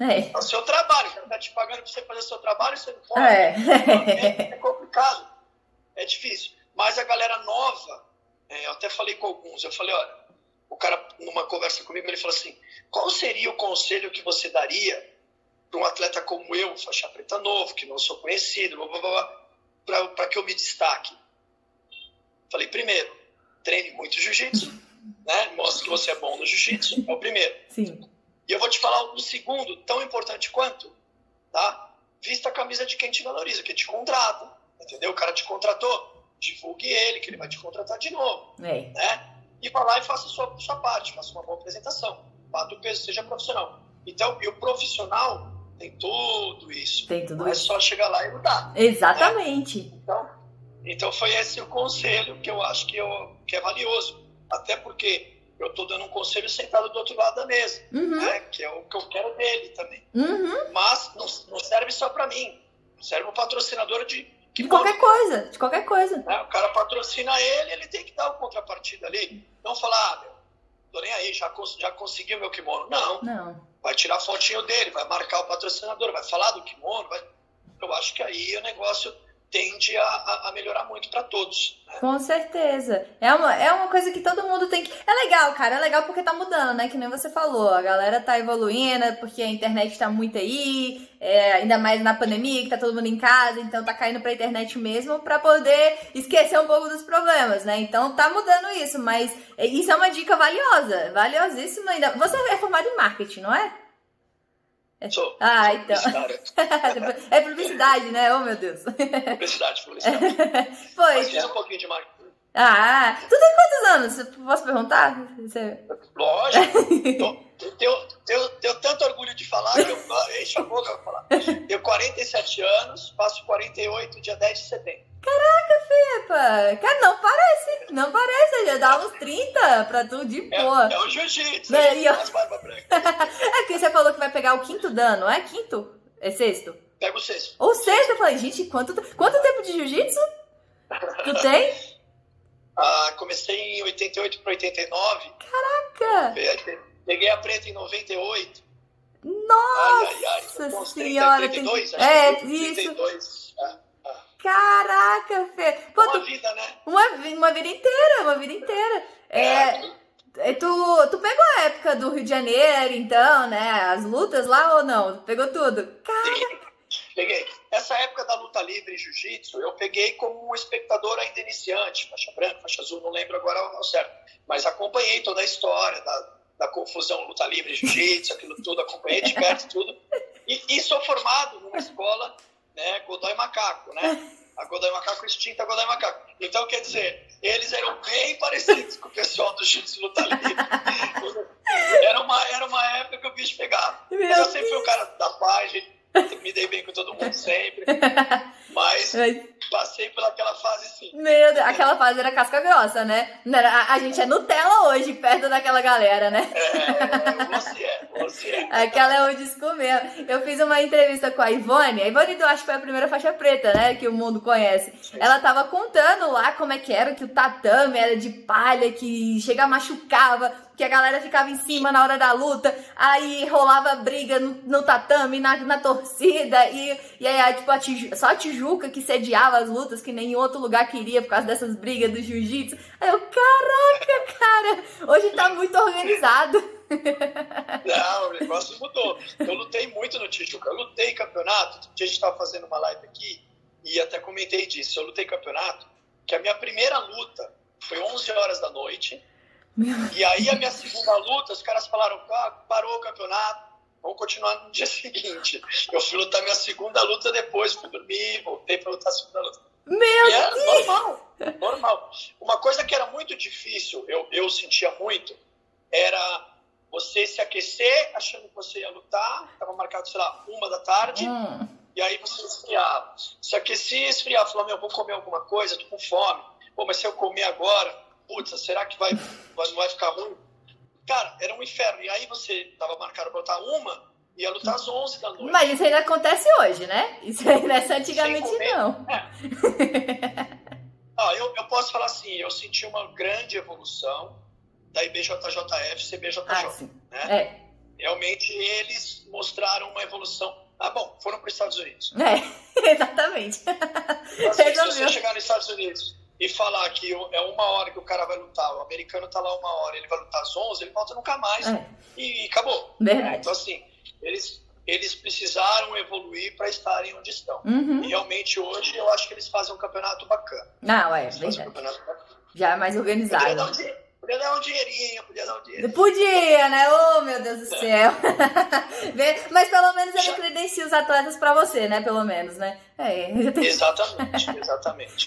Speaker 2: é. é o seu trabalho, o cara tá te pagando para você fazer o seu trabalho, você não pode.
Speaker 1: É.
Speaker 2: é, é complicado, é difícil. Mas a galera nova é, eu até falei com alguns, eu falei, olha, o cara, numa conversa comigo, ele falou assim, qual seria o conselho que você daria para um atleta como eu, faixa preta novo, que não sou conhecido, para que eu me destaque? Falei, primeiro, treine muito jiu-jitsu, né? Mostre que você é bom no jiu-jitsu, é o primeiro.
Speaker 1: Sim.
Speaker 2: E eu vou te falar o segundo, tão importante quanto, tá? Vista a camisa de quem te valoriza, que te contrata, entendeu? O cara te contratou, divulgue ele, que ele vai te contratar de novo,
Speaker 1: é.
Speaker 2: né? E vá lá e faça a sua, sua parte, faça uma boa apresentação, bata o peso, seja profissional. Então, e o profissional tem tudo isso.
Speaker 1: Tem tudo
Speaker 2: é
Speaker 1: isso.
Speaker 2: É só chegar lá e mudar.
Speaker 1: Exatamente.
Speaker 2: Né? Então, então foi esse o conselho que eu acho que, eu, que é valioso. Até porque eu estou dando um conselho sentado do outro lado da mesa,
Speaker 1: uhum.
Speaker 2: né? que é o que eu quero dele também.
Speaker 1: Uhum.
Speaker 2: Mas não, não, serve só para mim, serve o patrocinador de.
Speaker 1: De qualquer coisa, de qualquer coisa.
Speaker 2: Né? O cara patrocina ele, ele tem que dar o contrapartida ali. Não falar, ah, meu, tô nem aí, já, já conseguiu meu kimono. Não.
Speaker 1: Não.
Speaker 2: Vai tirar a fotinho dele, vai marcar o patrocinador, vai falar do kimono. Vai... Eu acho que aí o negócio tende a, a melhorar muito para todos.
Speaker 1: Né? Com certeza. É uma, é uma coisa que todo mundo tem que. É legal, cara. É legal porque tá mudando, né? Que nem você falou. A galera tá evoluindo, porque a internet tá muito aí. É, ainda mais na pandemia, que tá todo mundo em casa, então tá caindo pra internet mesmo para poder esquecer um pouco dos problemas, né? Então tá mudando isso, mas isso é uma dica valiosa, valiosíssima ainda. Você é formado em marketing, não é?
Speaker 2: Sou.
Speaker 1: Ah, então. é publicidade, né? Oh, meu Deus.
Speaker 2: Publicidade, publicidade.
Speaker 1: Foi.
Speaker 2: Mas fiz um pouquinho de marketing.
Speaker 1: Ah, tu tem quantos anos? Posso perguntar? Você...
Speaker 2: Lógico. tenho, tenho, tenho, tanto orgulho de falar que eu encho a boca pra falar. Tenho 47 anos, faço 48 dia 10 de setembro.
Speaker 1: Caraca, Fepa! Cara, não parece, não parece, já dá uns 30 pra tu de boa.
Speaker 2: É, é o jiu-jitsu, é, eu...
Speaker 1: é porque você falou que vai pegar o quinto dano, é quinto? É sexto?
Speaker 2: Pega o sexto.
Speaker 1: Ou sexto, eu falei, gente, quanto, quanto tempo de jiu-jitsu tu tem?
Speaker 2: Ah, comecei em 88 para 89.
Speaker 1: Caraca!
Speaker 2: Peguei a preta em 98.
Speaker 1: Nossa ai, ai, ai, senhora!
Speaker 2: 32,
Speaker 1: tem... É, 32. isso. É, é. Caraca, Fê!
Speaker 2: Pô, uma tu... vida, né?
Speaker 1: Uma, uma vida inteira, uma vida inteira. É, é, tu, tu pegou a época do Rio de Janeiro, então, né? As lutas lá ou não? Pegou tudo? Caraca!
Speaker 2: Peguei. Essa época da luta livre e jiu-jitsu, eu peguei como um espectador ainda iniciante, faixa branca, faixa azul, não lembro agora ao certo. Mas acompanhei toda a história da, da confusão luta livre e jiu-jitsu, aquilo tudo, acompanhei de perto tudo. E, e, sou formado numa escola, né, Godoy Macaco, né? A Godoy Macaco extinta, a Godoy Macaco. Então, quer dizer, eles eram bem parecidos com o pessoal do jiu-jitsu luta livre. Era uma, era uma época que o bicho pegava. Mas eu sempre fui o cara da paz, me dei bem com todo mundo sempre. Mas passei pelaquela fase sim.
Speaker 1: Meu Deus, aquela fase era casca grossa, né? A, a gente é Nutella hoje, perto daquela galera, né?
Speaker 2: É, você é, você é.
Speaker 1: Aquela é onde escomeu. Eu fiz uma entrevista com a Ivone. A Ivone, eu acho que foi a primeira faixa preta, né? Que o mundo conhece. Ela tava contando lá como é que era, que o tatame era de palha, que chega machucava que a galera ficava em cima na hora da luta, aí rolava briga no, no tatame, na, na torcida, e, e aí, tipo, a só a Tijuca que sediava as lutas, que nem outro lugar queria por causa dessas brigas do jiu-jitsu. Aí eu, caraca, cara, hoje tá muito organizado.
Speaker 2: Não, o negócio mudou. Eu lutei muito no Tijuca, eu lutei campeonato, a gente tava fazendo uma live aqui, e até comentei disso, eu lutei campeonato, que a minha primeira luta foi 11 horas da noite, e aí a minha segunda luta, os caras falaram, ah, parou o campeonato, vamos continuar no dia seguinte. Eu fui lutar minha segunda luta depois, fui dormir, voltei para lutar a segunda luta.
Speaker 1: Meu e
Speaker 2: era Deus. normal, normal. Uma coisa que era muito difícil, eu, eu sentia muito, era você se aquecer achando que você ia lutar, estava marcado, sei lá, uma da tarde, hum. e aí você esfriava. Se aquecia, esfriava, falava, meu, vou comer alguma coisa, tô com fome. Pô, mas se eu comer agora, putz, será que vai, vai, vai ficar ruim? Cara, era um inferno. E aí você tava marcado para lutar uma, e ia lutar às 11 da noite.
Speaker 1: Mas isso ainda acontece hoje, né? Isso aí não é antigamente, não.
Speaker 2: É. ah, eu, eu posso falar assim, eu senti uma grande evolução da IBJJF CBJJ. Ah, sim. Né?
Speaker 1: É.
Speaker 2: Realmente eles mostraram uma evolução. Ah, bom, foram para os Estados Unidos.
Speaker 1: É, exatamente.
Speaker 2: Assim, se você chegar nos Estados Unidos e falar que é uma hora que o cara vai lutar, o americano tá lá uma hora, ele vai lutar às 11, ele volta nunca mais é. e, e, acabou.
Speaker 1: Verdade.
Speaker 2: Então, assim, eles, eles precisaram evoluir para estarem onde estão.
Speaker 1: Uhum.
Speaker 2: E realmente hoje eu acho que eles fazem um campeonato bacana.
Speaker 1: Não, é, verdade. Um Já é mais organizado.
Speaker 2: Podia dar um dinheirinho, podia dar um dinheirinho.
Speaker 1: Podia, né? Oh, meu Deus do céu. Mas pelo menos ele credencia os atletas para você, né? Pelo menos, né?
Speaker 2: É, Exatamente, exatamente.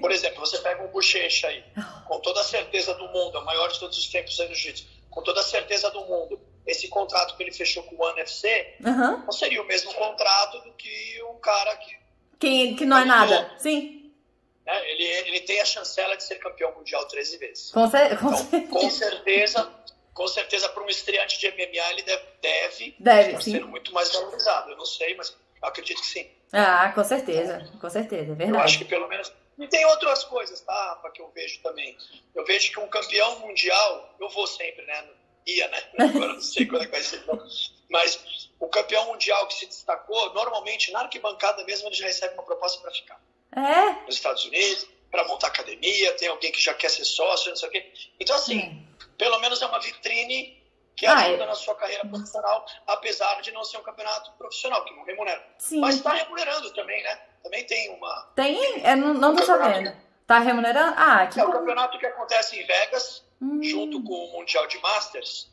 Speaker 2: Por exemplo, você pega um bochecha aí, com toda a certeza do mundo, é o maior de todos os tempos aí no jiu com toda a certeza do mundo, esse contrato que ele fechou com o One FC
Speaker 1: uhum.
Speaker 2: não seria o mesmo contrato do que um cara que.
Speaker 1: Que, que não é nada. Sim.
Speaker 2: Né? Ele, ele tem a chancela de ser campeão mundial 13 vezes.
Speaker 1: Com, cer com,
Speaker 2: então, com certeza, com certeza para um estreante de MMA ele deve, deve,
Speaker 1: deve
Speaker 2: ser muito mais valorizado. Eu não sei, mas acredito que sim.
Speaker 1: Ah, com certeza, com certeza, é verdade.
Speaker 2: Eu acho que pelo menos. E tem outras coisas, tá, Rafa, que eu vejo também. Eu vejo que um campeão mundial, eu vou sempre, né? Ia, né? Agora não sei quando é que vai ser. Mas o campeão mundial que se destacou, normalmente na arquibancada mesmo ele já recebe uma proposta para ficar.
Speaker 1: É?
Speaker 2: Nos Estados Unidos, para montar academia, tem alguém que já quer ser sócio, não sei o quê. Então, assim, hum. pelo menos é uma vitrine que ah, ajuda é. na sua carreira profissional, apesar de não ser um campeonato profissional, que não remunera.
Speaker 1: Sim.
Speaker 2: Mas está remunerando também, né? Também tem uma.
Speaker 1: Tem? Eu não, não tô sabendo. Tá remunerando? Ah, que
Speaker 2: É
Speaker 1: o
Speaker 2: campeonato que acontece em Vegas,
Speaker 1: hum.
Speaker 2: junto com o Mundial de Masters.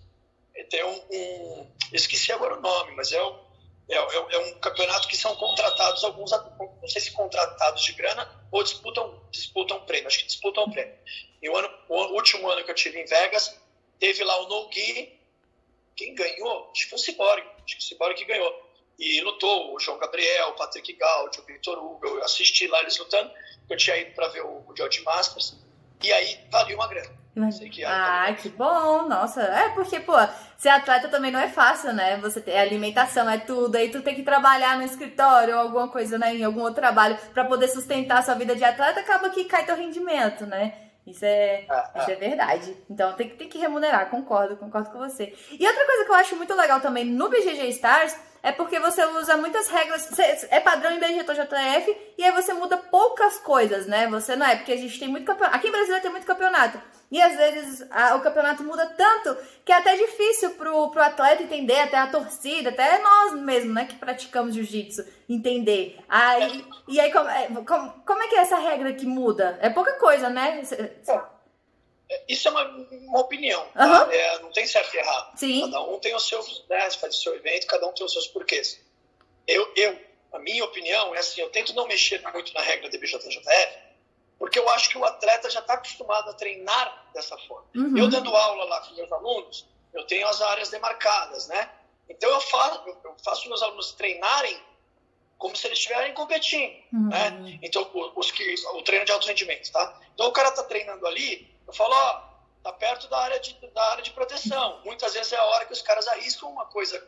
Speaker 2: Tem um, um. Esqueci agora o nome, mas é um é, é, é, um campeonato que são contratados alguns, não sei se contratados de grana ou disputam, disputam prêmio, acho que disputam prêmio. E o, ano, o último ano que eu tive em Vegas, teve lá o No Gui, quem ganhou? Acho que foi o Cyborg, acho que o Cyborg que ganhou. E lutou o João Gabriel, o Patrick Gaudio, o Victor Hugo, eu assisti lá eles lutando, eu tinha ido para ver o, o George Masters, e aí valia uma grana.
Speaker 1: Que ah, que bom! Nossa, é porque, pô, ser atleta também não é fácil, né? Você tem alimentação, é tudo, aí tu tem que trabalhar no escritório ou alguma coisa, né? Em algum outro trabalho para poder sustentar a sua vida de atleta, acaba que cai teu rendimento, né? Isso é, ah, isso é verdade. Então tem, tem que remunerar, concordo, concordo com você. E outra coisa que eu acho muito legal também no BGG Stars é porque você usa muitas regras, é padrão em BGTJF e aí você muda poucas coisas, né? Você não é, porque a gente tem muito campeonato. Aqui em Brasília tem muito campeonato. E às vezes a, o campeonato muda tanto que é até difícil pro, pro atleta entender, até a torcida, até nós mesmo, né, que praticamos jiu-jitsu, entender. Aí, e aí, como, é, como, como é que é essa regra que muda? É pouca coisa, né?
Speaker 2: É, isso é uma, uma opinião,
Speaker 1: tá?
Speaker 2: é, não tem certo e errado.
Speaker 1: Sim.
Speaker 2: Cada um tem os seus, né, faz o seu evento, cada um tem os seus porquês. Eu, eu, a minha opinião é assim, eu tento não mexer muito na regra do BJJF, porque eu acho que o atleta já está acostumado a treinar dessa forma.
Speaker 1: Uhum.
Speaker 2: Eu dando aula lá com meus alunos, eu tenho as áreas demarcadas, né? Então eu faço, eu faço meus alunos treinarem como se eles estiverem competindo,
Speaker 1: uhum.
Speaker 2: né? Então os que o treino de alto rendimento, tá? Então o cara está treinando ali, eu falo, ó, tá perto da área de da área de proteção. Muitas vezes é a hora que os caras arriscam uma coisa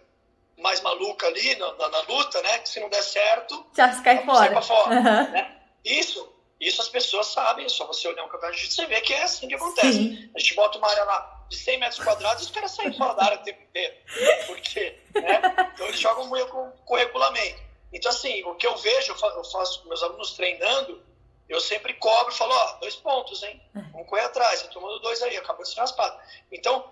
Speaker 2: mais maluca ali na, na, na luta, né? Que se não der certo,
Speaker 1: já se cai fora.
Speaker 2: fora
Speaker 1: uhum.
Speaker 2: né? Isso isso as pessoas sabem, é só você olhar um campeonato de jiu-jitsu e ver que é assim que acontece.
Speaker 1: Sim.
Speaker 2: A gente bota uma área lá de 100 metros quadrados e os caras saem fora da área o tempo inteiro. Por quê? Né? Então eles jogam meio com, com regulamento. Então, assim, o que eu vejo, eu faço com meus alunos treinando, eu sempre cobro e falo, ó, dois pontos, hein? Vamos correr atrás, eu tomando dois aí, acabou de ser raspado. Então,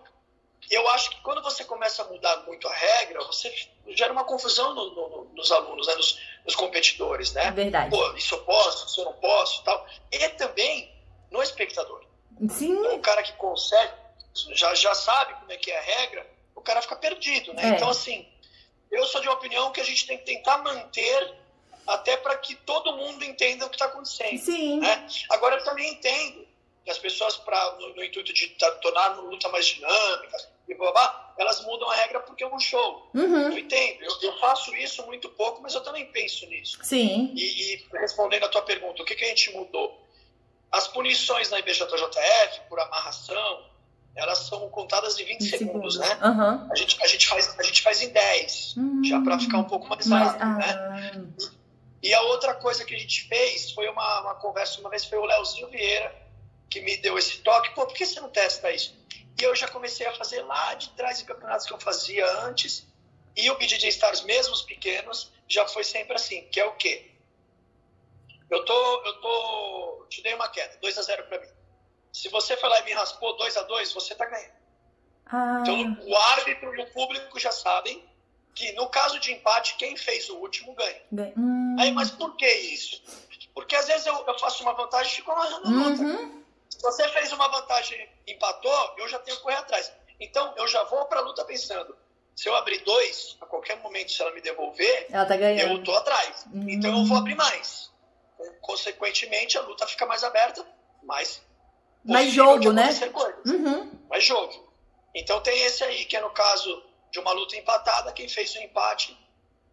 Speaker 2: eu acho que quando você começa a mudar muito a regra, você gera uma confusão no, no, nos alunos, né? nos, nos, competidores, né?
Speaker 1: Verdade.
Speaker 2: Pô, isso eu posso, isso eu não posso, tal. E também no espectador.
Speaker 1: Sim.
Speaker 2: Então, o cara que consegue, já, já sabe como é que é a regra, o cara fica perdido, né?
Speaker 1: É.
Speaker 2: Então, assim, eu sou de uma opinião que a gente tem que tentar manter até para que todo mundo entenda o que está acontecendo.
Speaker 1: Sim.
Speaker 2: Né? Agora, eu também entendo que as pessoas, pra, no, no intuito de tornar a luta mais dinâmica, e blá, elas mudam a regra porque é um show.
Speaker 1: Uhum.
Speaker 2: Eu entendo. Eu, eu, faço isso muito pouco, mas eu também penso nisso.
Speaker 1: Sim.
Speaker 2: E, e respondendo a tua pergunta, o que, que a gente mudou? As punições na IBJJF por amarração, elas são contadas em 20, 20 segundos, segundos, né?
Speaker 1: Uhum.
Speaker 2: A, gente, a, gente faz, a gente faz em 10, uhum. já para ficar um pouco mais rápido, ah. né? E a outra coisa que a gente fez foi uma, uma conversa, uma vez foi o Leozinho Vieira, que me deu esse toque, pô, por que você não testa isso? E eu já comecei a fazer lá de trás em campeonatos que eu fazia antes. E o BJJ Stars, mesmo os pequenos, já foi sempre assim, que é o quê? Eu tô, eu tô, te dei uma queda, 2 a 0 para mim. Se você foi lá e me raspou 2 a 2 você tá ganhando. Ah. Então, o árbitro e o público já sabem que no caso de empate, quem fez o último ganha. Hum. Aí, mas por que isso? Porque às vezes eu, eu faço uma vantagem e fico amarrando. Uhum. Se você fez uma vantagem e empatou, eu já tenho que correr atrás. Então, eu já vou para a luta pensando, se eu abrir dois, a qualquer momento, se ela me devolver,
Speaker 1: ela tá ganhando.
Speaker 2: eu tô atrás. Uhum. Então, eu vou abrir mais. Consequentemente, a luta fica mais aberta, mais
Speaker 1: mais jogo, né?
Speaker 2: Uhum. Mais jogo. Então tem esse aí, que é no caso de uma luta empatada, quem fez o empate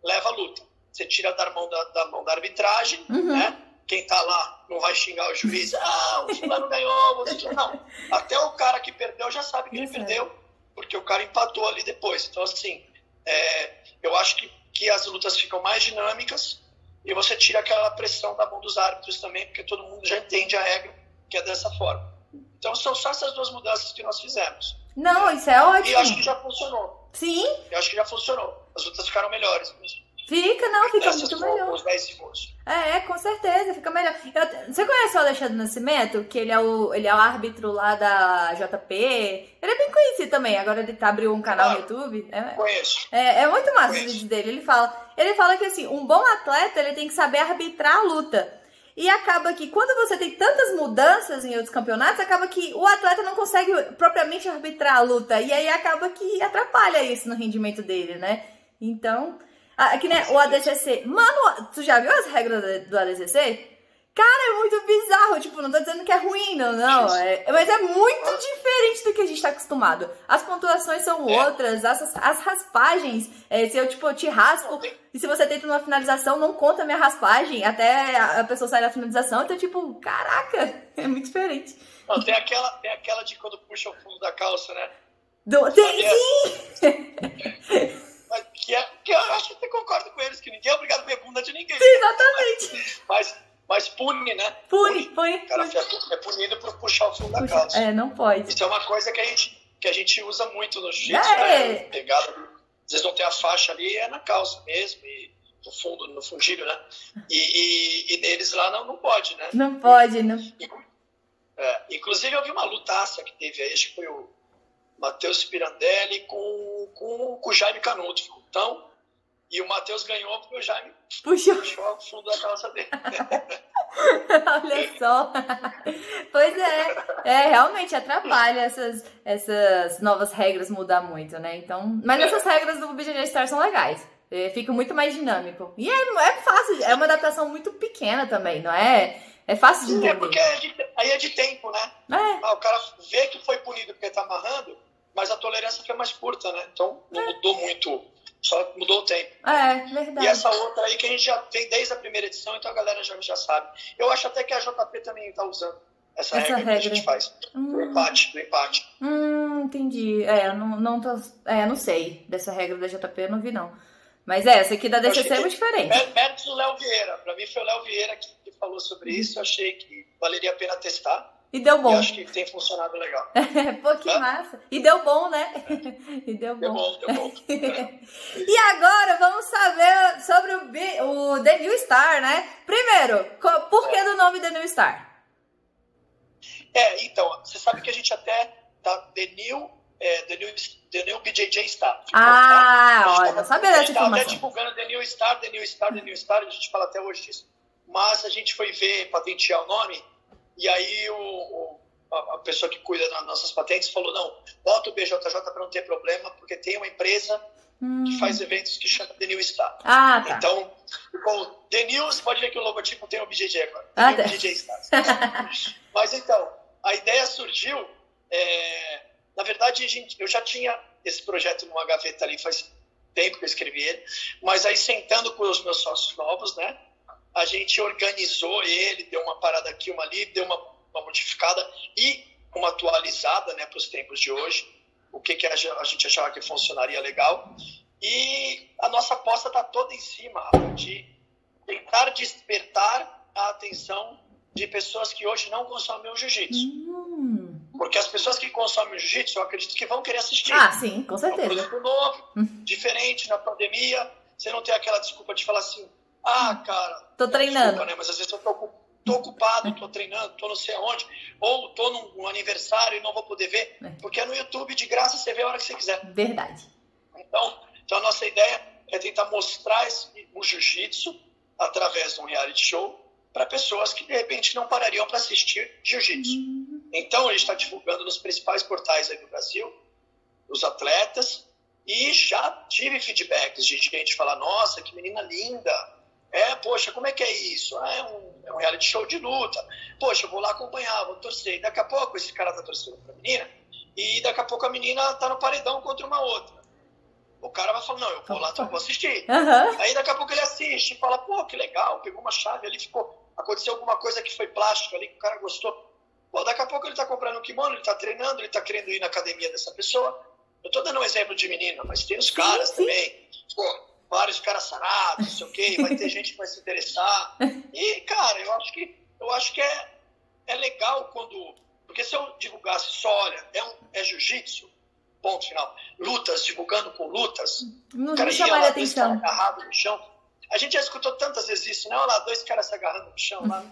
Speaker 2: leva a luta. Você tira da mão da, da mão da arbitragem, uhum. né? Quem tá lá não vai xingar o juiz, ah, o fulano ganhou, você não. Até o cara que perdeu já sabe que ele perdeu, porque o cara empatou ali depois. Então, assim, é, eu acho que, que as lutas ficam mais dinâmicas e você tira aquela pressão da mão dos árbitros também, porque todo mundo já entende a regra, que é dessa forma. Então são só essas duas mudanças que nós fizemos.
Speaker 1: Não, isso é ótimo.
Speaker 2: E acho que já funcionou.
Speaker 1: Sim.
Speaker 2: Eu acho que já funcionou. As lutas ficaram melhores mesmo.
Speaker 1: Fica, não, fica Essas muito melhor.
Speaker 2: Os 10 segundos.
Speaker 1: É, com certeza, fica melhor. Eu, você conhece o Alexandre Nascimento? Que ele é o, ele é o árbitro lá da JP. Ele é bem conhecido também. Agora ele tá, abriu um canal ah, no YouTube.
Speaker 2: É, conheço.
Speaker 1: É, é muito massa conheço. os vídeos dele. Ele fala, ele fala que assim, um bom atleta ele tem que saber arbitrar a luta. E acaba que quando você tem tantas mudanças em outros campeonatos, acaba que o atleta não consegue propriamente arbitrar a luta. E aí acaba que atrapalha isso no rendimento dele, né? Então, aqui né, o ADCC. Mano, tu já viu as regras do ADCC? Cara, é muito bizarro. Tipo, não tô dizendo que é ruim, não, não. É, mas é muito diferente do que a gente tá acostumado. As pontuações são é. outras, as, as raspagens. É, se eu, tipo, te raspo e se você tenta uma finalização, não conta a minha raspagem até a pessoa sair da finalização. Então, tipo, caraca, é muito diferente.
Speaker 2: Não, tem, aquela, tem aquela de quando puxa o fundo da calça, né?
Speaker 1: Do, tem, sim!
Speaker 2: que, é, que eu acho que eu concordo com eles, que ninguém é obrigado a ver bunda de ninguém.
Speaker 1: Sim, exatamente.
Speaker 2: Mas mas pune, né?
Speaker 1: Pune, pune.
Speaker 2: O cara é punido por puxar o fundo da calça.
Speaker 1: É, não pode.
Speaker 2: Isso é uma coisa que a gente, que a gente usa muito no jiu-jitsu, é. né? Pegada, às vezes não tem a faixa ali, é na calça mesmo, e no fundo, no fundilho, né? E, e, e neles lá não, não pode, né?
Speaker 1: Não pode, não.
Speaker 2: É, inclusive eu vi uma lutaça que teve aí, acho que foi o Matheus Pirandelli com, com, com o Jaime Canuto. Então, e o Matheus ganhou porque o Jaime puxou, puxou o fundo da calça dele.
Speaker 1: Olha só. Pois é, é, realmente atrapalha essas, essas novas regras mudar muito, né? Então, mas é. essas regras do BJJ Star são legais. É, fica muito mais dinâmico. E é, é fácil, é uma adaptação muito pequena também, não é? É fácil de é, entender. É
Speaker 2: porque é de, aí é de tempo, né? É. Ah, o cara vê que foi punido porque tá amarrando, mas a tolerância fica mais curta, né? Então não é. mudou muito só mudou o tempo.
Speaker 1: É, verdade.
Speaker 2: E essa outra aí que a gente já tem desde a primeira edição, então a galera já, já sabe. Eu acho até que a JP também está usando essa, essa regra, regra, que a gente faz. Hum. Do empate, do empate.
Speaker 1: Hum, entendi. É, não, não tô. É, não sei. Dessa regra da JP eu não vi, não. Mas é, essa aqui da DCC é muito diferente.
Speaker 2: Méritos do Léo Vieira. Para mim foi o Léo Vieira que, que falou sobre isso. Eu achei que valeria a pena testar.
Speaker 1: E deu bom.
Speaker 2: E acho que tem funcionado legal.
Speaker 1: Pô, que massa. E deu bom, né? e deu bom.
Speaker 2: Deu bom, deu bom.
Speaker 1: e agora vamos saber sobre o, B, o The New Star, né? Primeiro, por que é. do nome The New Star?
Speaker 2: É, então, você sabe que a gente até tá The New, é, The New, The New BJJ Star.
Speaker 1: Ah, tá? olha, sabia dessa informação. A gente
Speaker 2: tá até divulgando The New Star, The New Star, The New Star, a gente fala até hoje disso. Mas a gente foi ver, patentear o nome e aí o, o, a, pessoa que cuida das nossas patentes falou, não, bota o BJJ para não ter problema, porque tem uma empresa hum. que faz eventos que chama The New Star.
Speaker 1: Ah, tá.
Speaker 2: Então, com The New, você pode ver que o logotipo tem o BJJ agora. Ah, tem tá. o BJJ Star. Mas então, a ideia surgiu, é, na verdade, gente, eu já tinha esse projeto numa gaveta ali faz tempo que eu escrevi ele, mas aí sentando com os meus sócios novos, né, a gente organizou ele, deu uma parada aqui, uma ali, deu uma, uma modificada e uma atualizada né, para os tempos de hoje, o que, que a gente achava que funcionaria legal. E a nossa aposta está toda em cima de tentar despertar a atenção de pessoas que hoje não consomem o jiu-jitsu. Hum. Porque as pessoas que consomem o jiu-jitsu, eu acredito que vão querer assistir.
Speaker 1: Ah, sim, com certeza. É um
Speaker 2: produto novo, hum. diferente na pandemia. Você não tem aquela desculpa de falar assim, Ah, cara.
Speaker 1: Tô treinando. Desculpa,
Speaker 2: né? Mas às vezes eu tô, tô ocupado, tô treinando, tô não sei aonde. Ou tô num aniversário e não vou poder ver. É. Porque é no YouTube, de graça, você vê a hora que você quiser.
Speaker 1: Verdade.
Speaker 2: Então, então a nossa ideia é tentar mostrar esse, o jiu-jitsu através de um reality show para pessoas que de repente não parariam para assistir jiu-jitsu. Uhum. Então, a gente está divulgando nos principais portais aí do Brasil, os atletas, e já tive feedbacks de gente falar: nossa, que menina linda! É, poxa, como é que é isso? Ah, é, um, é um reality show de luta. Poxa, eu vou lá acompanhar, vou torcer. Daqui a pouco esse cara tá torcendo pra menina, e daqui a pouco a menina tá no paredão contra uma outra. O cara vai falar, não, eu vou lá, então eu vou assistir. Uhum. Aí daqui a pouco ele assiste e fala, pô, que legal, pegou uma chave ali, ficou. Aconteceu alguma coisa que foi plástico ali, que o cara gostou. Pô, daqui a pouco ele tá comprando um kimono, ele tá treinando, ele tá querendo ir na academia dessa pessoa. Eu tô dando um exemplo de menina, mas tem os sim, caras sim. também. Pô, vários caras sarados, não sei o quê, vai ter gente que vai se interessar. E, cara, eu acho que, eu acho que é, é legal quando. Porque se eu divulgasse só, olha, é, um, é jiu-jitsu, ponto final. Lutas, divulgando com lutas.
Speaker 1: Não cara chamaria atenção.
Speaker 2: agarrado no chão. A gente já escutou tantas vezes isso, né? Olha lá, dois caras se agarrando no chão lá.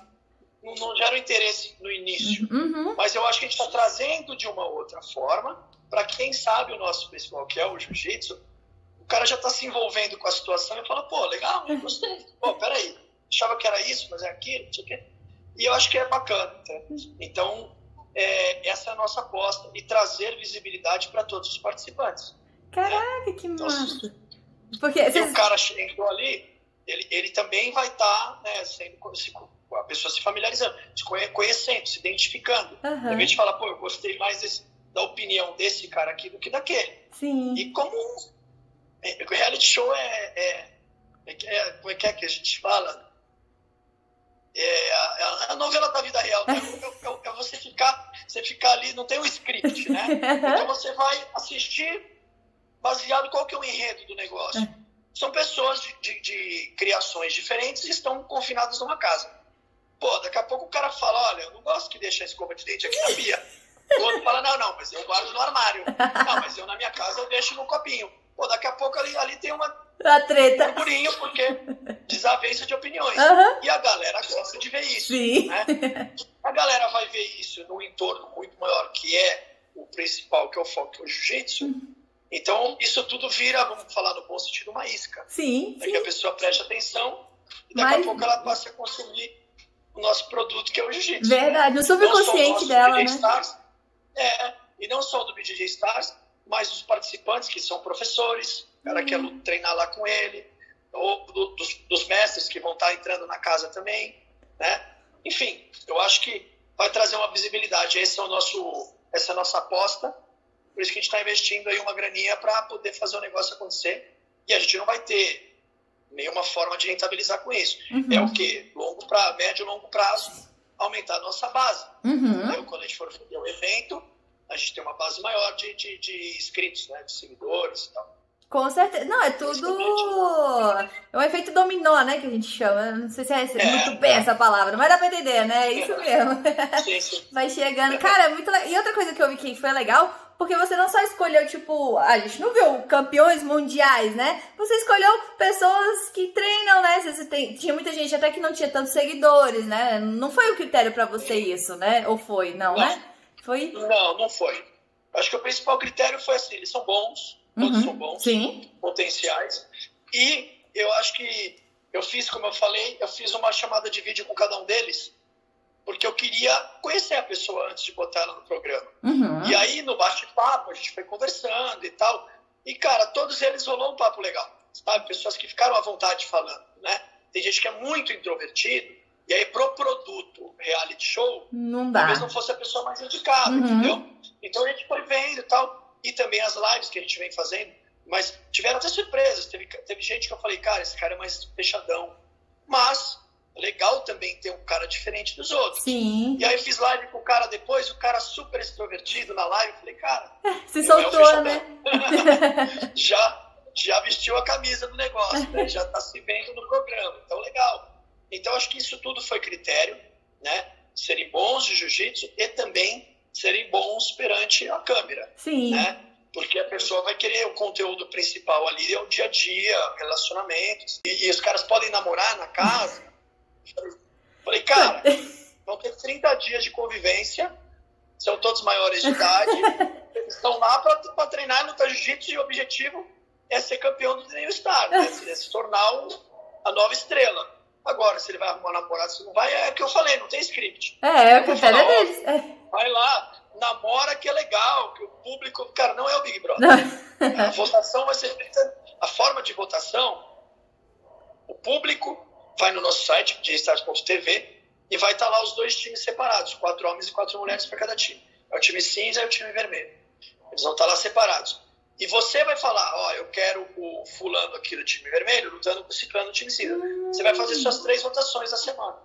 Speaker 2: Não, não gera interesse no início.
Speaker 1: Uhum.
Speaker 2: Mas eu acho que a gente está trazendo de uma outra forma, para quem sabe o nosso pessoal, que é o jiu-jitsu, cara já está se envolvendo com a situação e fala, pô, legal, gostei. Pô, peraí, achava que era isso, mas é aquilo, não sei o quê. E eu acho que é bacana. Tá? Então, é, essa é a nossa aposta e trazer visibilidade para todos os participantes.
Speaker 1: Caraca, né? que então, massa!
Speaker 2: Porque vocês... o cara entrou ali, ele, ele também vai estar tá, né, sendo a pessoa se familiarizando, se conhecendo, se identificando. Uhum. Em vez de falar, pô, eu gostei mais desse, da opinião desse cara aqui do que daquele.
Speaker 1: Sim.
Speaker 2: E como é, reality show é, é, é, é, como é que é que a gente fala? é a, a, novela da vida real. Né? É, é, é, você ficar, você ficar ali, não tem um script, né? Então você vai assistir baseado qual que é o enredo do negócio. São pessoas de, de, de criações diferentes e estão confinadas numa casa. Pô, daqui a pouco o cara fala, olha, eu não gosto que deixe a escova de dente aqui na pia. O outro fala, não, não, mas eu guardo no armário. Não, mas eu na minha casa eu deixo no copinho. Pô, daqui a pouco ali, ali tem uma
Speaker 1: a treta.
Speaker 2: burburinho, porque desavença de opiniões. Uhum. E a galera gosta de ver isso.
Speaker 1: Sim.
Speaker 2: Né? A galera vai ver isso num entorno muito maior, que é o principal, que é o foco, que é o jiu-jitsu. Uhum. Então, isso tudo vira, vamos falar no bom sentido, uma isca.
Speaker 1: Sim.
Speaker 2: Para que a pessoa preste atenção e daqui Mas... a pouco ela passe a consumir o nosso produto, que é o jiu-jitsu.
Speaker 1: Verdade, né? o subconsciente dela, né?
Speaker 2: Stars, é, e não só do BJJ Stars, mas os participantes que são professores, o cara quer uhum. treinar lá com ele, ou do, dos, dos, mestres que vão estar entrando na casa também, né? Enfim, eu acho que vai trazer uma visibilidade. Esse é o nosso, essa é a nossa aposta. Por isso que a gente está investindo aí uma graninha para poder fazer o negócio acontecer. E a gente não vai ter nenhuma forma de rentabilizar com isso. Uhum. É o que? Longo prazo, médio e longo prazo, aumentar a nossa base.
Speaker 1: Uhum.
Speaker 2: Então, quando a gente for fazer o evento, a gente tem uma base maior de, de, de inscritos, né? De seguidores e tal.
Speaker 1: Com certeza. Não, é tudo. É um efeito dominó, né? Que a gente chama. Não sei se é, é. muito bem essa palavra, mas dá pra entender, né? É isso mesmo.
Speaker 2: Sim, sim.
Speaker 1: Vai chegando. Cara, é muito legal. E outra coisa que eu vi que foi legal, porque você não só escolheu, tipo, a gente não viu campeões mundiais, né? Você escolheu pessoas que treinam, né? Você tem, tinha muita gente até que não tinha tantos seguidores, né? Não foi o critério para você isso, né? Ou foi? Não, não, né? Foi?
Speaker 2: Não, não foi. Acho que o principal critério foi assim: eles são bons todos uhum. são bons,
Speaker 1: Sim.
Speaker 2: potenciais. E eu acho que eu fiz, como eu falei, eu fiz uma chamada de vídeo com cada um deles, porque eu queria conhecer a pessoa antes de botar ela no programa.
Speaker 1: Uhum.
Speaker 2: E aí, no bate-papo, a gente foi conversando e tal. E, cara, todos eles rolou um papo legal, sabe? Pessoas que ficaram à vontade falando, né? Tem gente que é muito introvertido, e aí pro produto reality show,
Speaker 1: não dá.
Speaker 2: talvez não fosse a pessoa mais indicada, uhum. entendeu? Então a gente foi vendo e tal e também as lives que a gente vem fazendo. Mas tiveram até surpresas. Teve, teve gente que eu falei, cara, esse cara é mais fechadão. Mas legal também ter um cara diferente dos outros.
Speaker 1: Sim.
Speaker 2: E aí fiz live com o cara depois, o cara super extrovertido na live. Eu falei, cara.
Speaker 1: Se soltou, é né?
Speaker 2: já, já vestiu a camisa do negócio, né? já está se vendo no programa. Então, legal. Então, acho que isso tudo foi critério, né? Serem bons de jiu-jitsu e também serem bons perante a câmera.
Speaker 1: Sim.
Speaker 2: Né? Porque a pessoa vai querer o conteúdo principal ali, é o dia a dia, relacionamentos. E, e os caras podem namorar na casa. Falei, cara, vão ter 30 dias de convivência, são todos maiores de idade, eles estão lá para treinar no jiu-jitsu e o objetivo é ser campeão do New Star, né? é se tornar a nova estrela. Agora, se ele vai arrumar namorado, se não vai, é o que eu falei, não tem script.
Speaker 1: É, é o critério é deles. É.
Speaker 2: Vai lá, namora que é legal, que o público, cara, não é o Big Brother. a votação vai ser feita, a forma de votação, o público vai no nosso site, digistars.tv, e vai estar lá os dois times separados, quatro homens e quatro mulheres para cada time. É o time cinza e o time vermelho. Eles vão estar lá separados. E você vai falar, ó, eu quero o fulano aqui do time vermelho lutando com o ciclano do time cinza. Você vai fazer suas três votações da semana.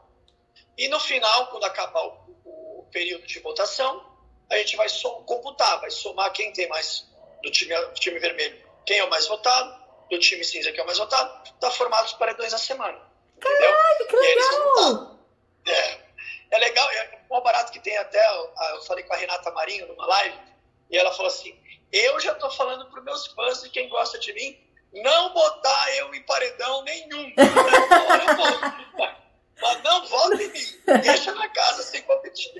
Speaker 2: E no final, quando acabar o, o período de votação, a gente vai computar, vai somar quem tem mais do time, do time vermelho, quem é o mais votado, do time cinza quem é o mais votado, tá formado os paredões da semana.
Speaker 1: Caraca, que legal!
Speaker 2: É, é legal, é um barato que tem até, eu falei com a Renata Marinho numa live, e ela falou assim, eu já estou falando para meus fãs e quem gosta de mim, não botar eu em paredão nenhum. Mas não vota em mim. Deixa na casa sem competir.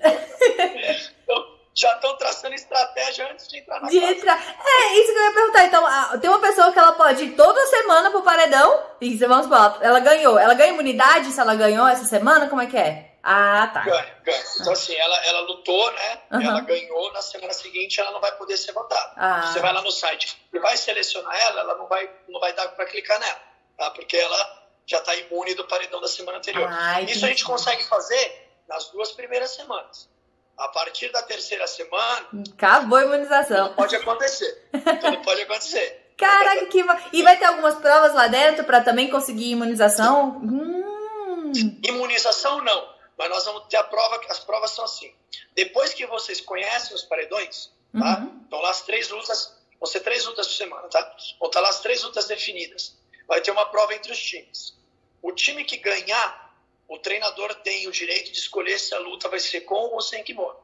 Speaker 2: Então, já estão traçando estratégia antes de entrar na de casa. Entrar.
Speaker 1: É, isso que eu ia perguntar. Então, tem uma pessoa que ela pode ir toda semana pro paredão. E vamos falar, ela ganhou. Ela ganha imunidade se ela ganhou essa semana? Como é que é? Ah, tá.
Speaker 2: Ganha, ganha. Então, assim, ela, ela lutou, né? Uhum. Ela ganhou, na semana seguinte ela não vai poder ser votada. Ah. Você vai lá no site e vai selecionar ela, ela não vai, não vai dar para clicar nela, tá? Porque ela já está imune do paredão da semana anterior. Ai, Isso a gente consegue fazer nas duas primeiras semanas. A partir da terceira semana.
Speaker 1: Acabou a imunização.
Speaker 2: Tudo pode acontecer. Tudo pode acontecer.
Speaker 1: Caraca, que. E vai ter algumas provas lá dentro para também conseguir imunização? Hum.
Speaker 2: Imunização não. Mas nós vamos ter a prova, as provas são assim. Depois que vocês conhecem os paredões, tá? Uhum. Então lá as três lutas, vão ser três lutas por semana, tá? Vão estar lá as três lutas definidas. Vai ter uma prova entre os times. O time que ganhar, o treinador tem o direito de escolher se a luta vai ser com ou sem kimono.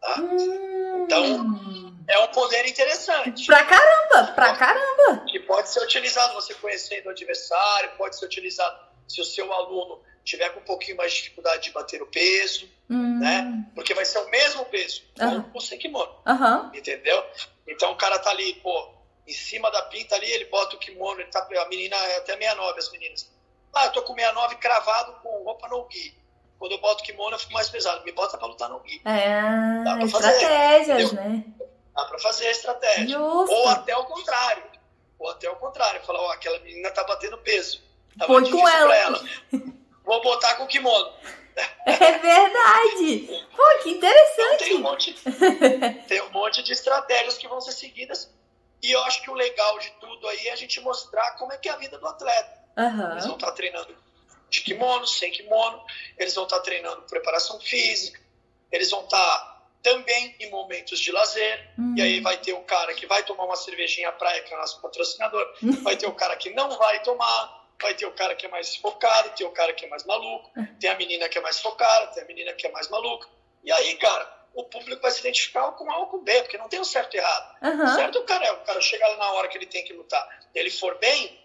Speaker 2: Tá? Uhum. Então, é um poder interessante.
Speaker 1: Pra caramba, pra caramba.
Speaker 2: Que pode ser utilizado você conhecendo o adversário, pode ser utilizado se o seu aluno tiver com um pouquinho mais de dificuldade de bater o peso, uhum. né? Porque vai ser o mesmo peso, uhum. com o sem kimono. Uhum. Entendeu? Então o cara tá ali, pô, em cima da pinta ali, ele bota o kimono, ele tá, a menina é até 69, as meninas. Ah, eu tô com 69 cravado com roupa no gi. Quando eu boto kimono, eu fico mais pesado. Me bota pra lutar no gi.
Speaker 1: É, Dá pra estratégias, fazer, né?
Speaker 2: Dá pra fazer a estratégia. Justo. Ou até o contrário. Ou até o contrário. Falar, ó, aquela menina tá batendo peso. Tá
Speaker 1: Foi com ela. ela.
Speaker 2: Vou botar com kimono.
Speaker 1: É verdade! Pô, que interessante!
Speaker 2: Então, tem, um monte, tem um monte de estratégias que vão ser seguidas. E eu acho que o legal de tudo aí é a gente mostrar como é que é a vida do atleta. Uhum. Eles vão estar treinando de kimono, sem kimono, eles vão estar treinando preparação física, eles vão estar também em momentos de lazer. Uhum. E aí vai ter o cara que vai tomar uma cervejinha à praia, que é o nosso patrocinador, vai ter o cara que não vai tomar vai ter o cara que é mais focado, tem o cara que é mais maluco, é. tem a menina que é mais focada, tem a menina que é mais maluca. E aí, cara, o público vai se identificar com A ou com B, porque não tem o certo e errado. Uhum. Certo o cara é, o cara chega lá na hora que ele tem que lutar, ele for bem,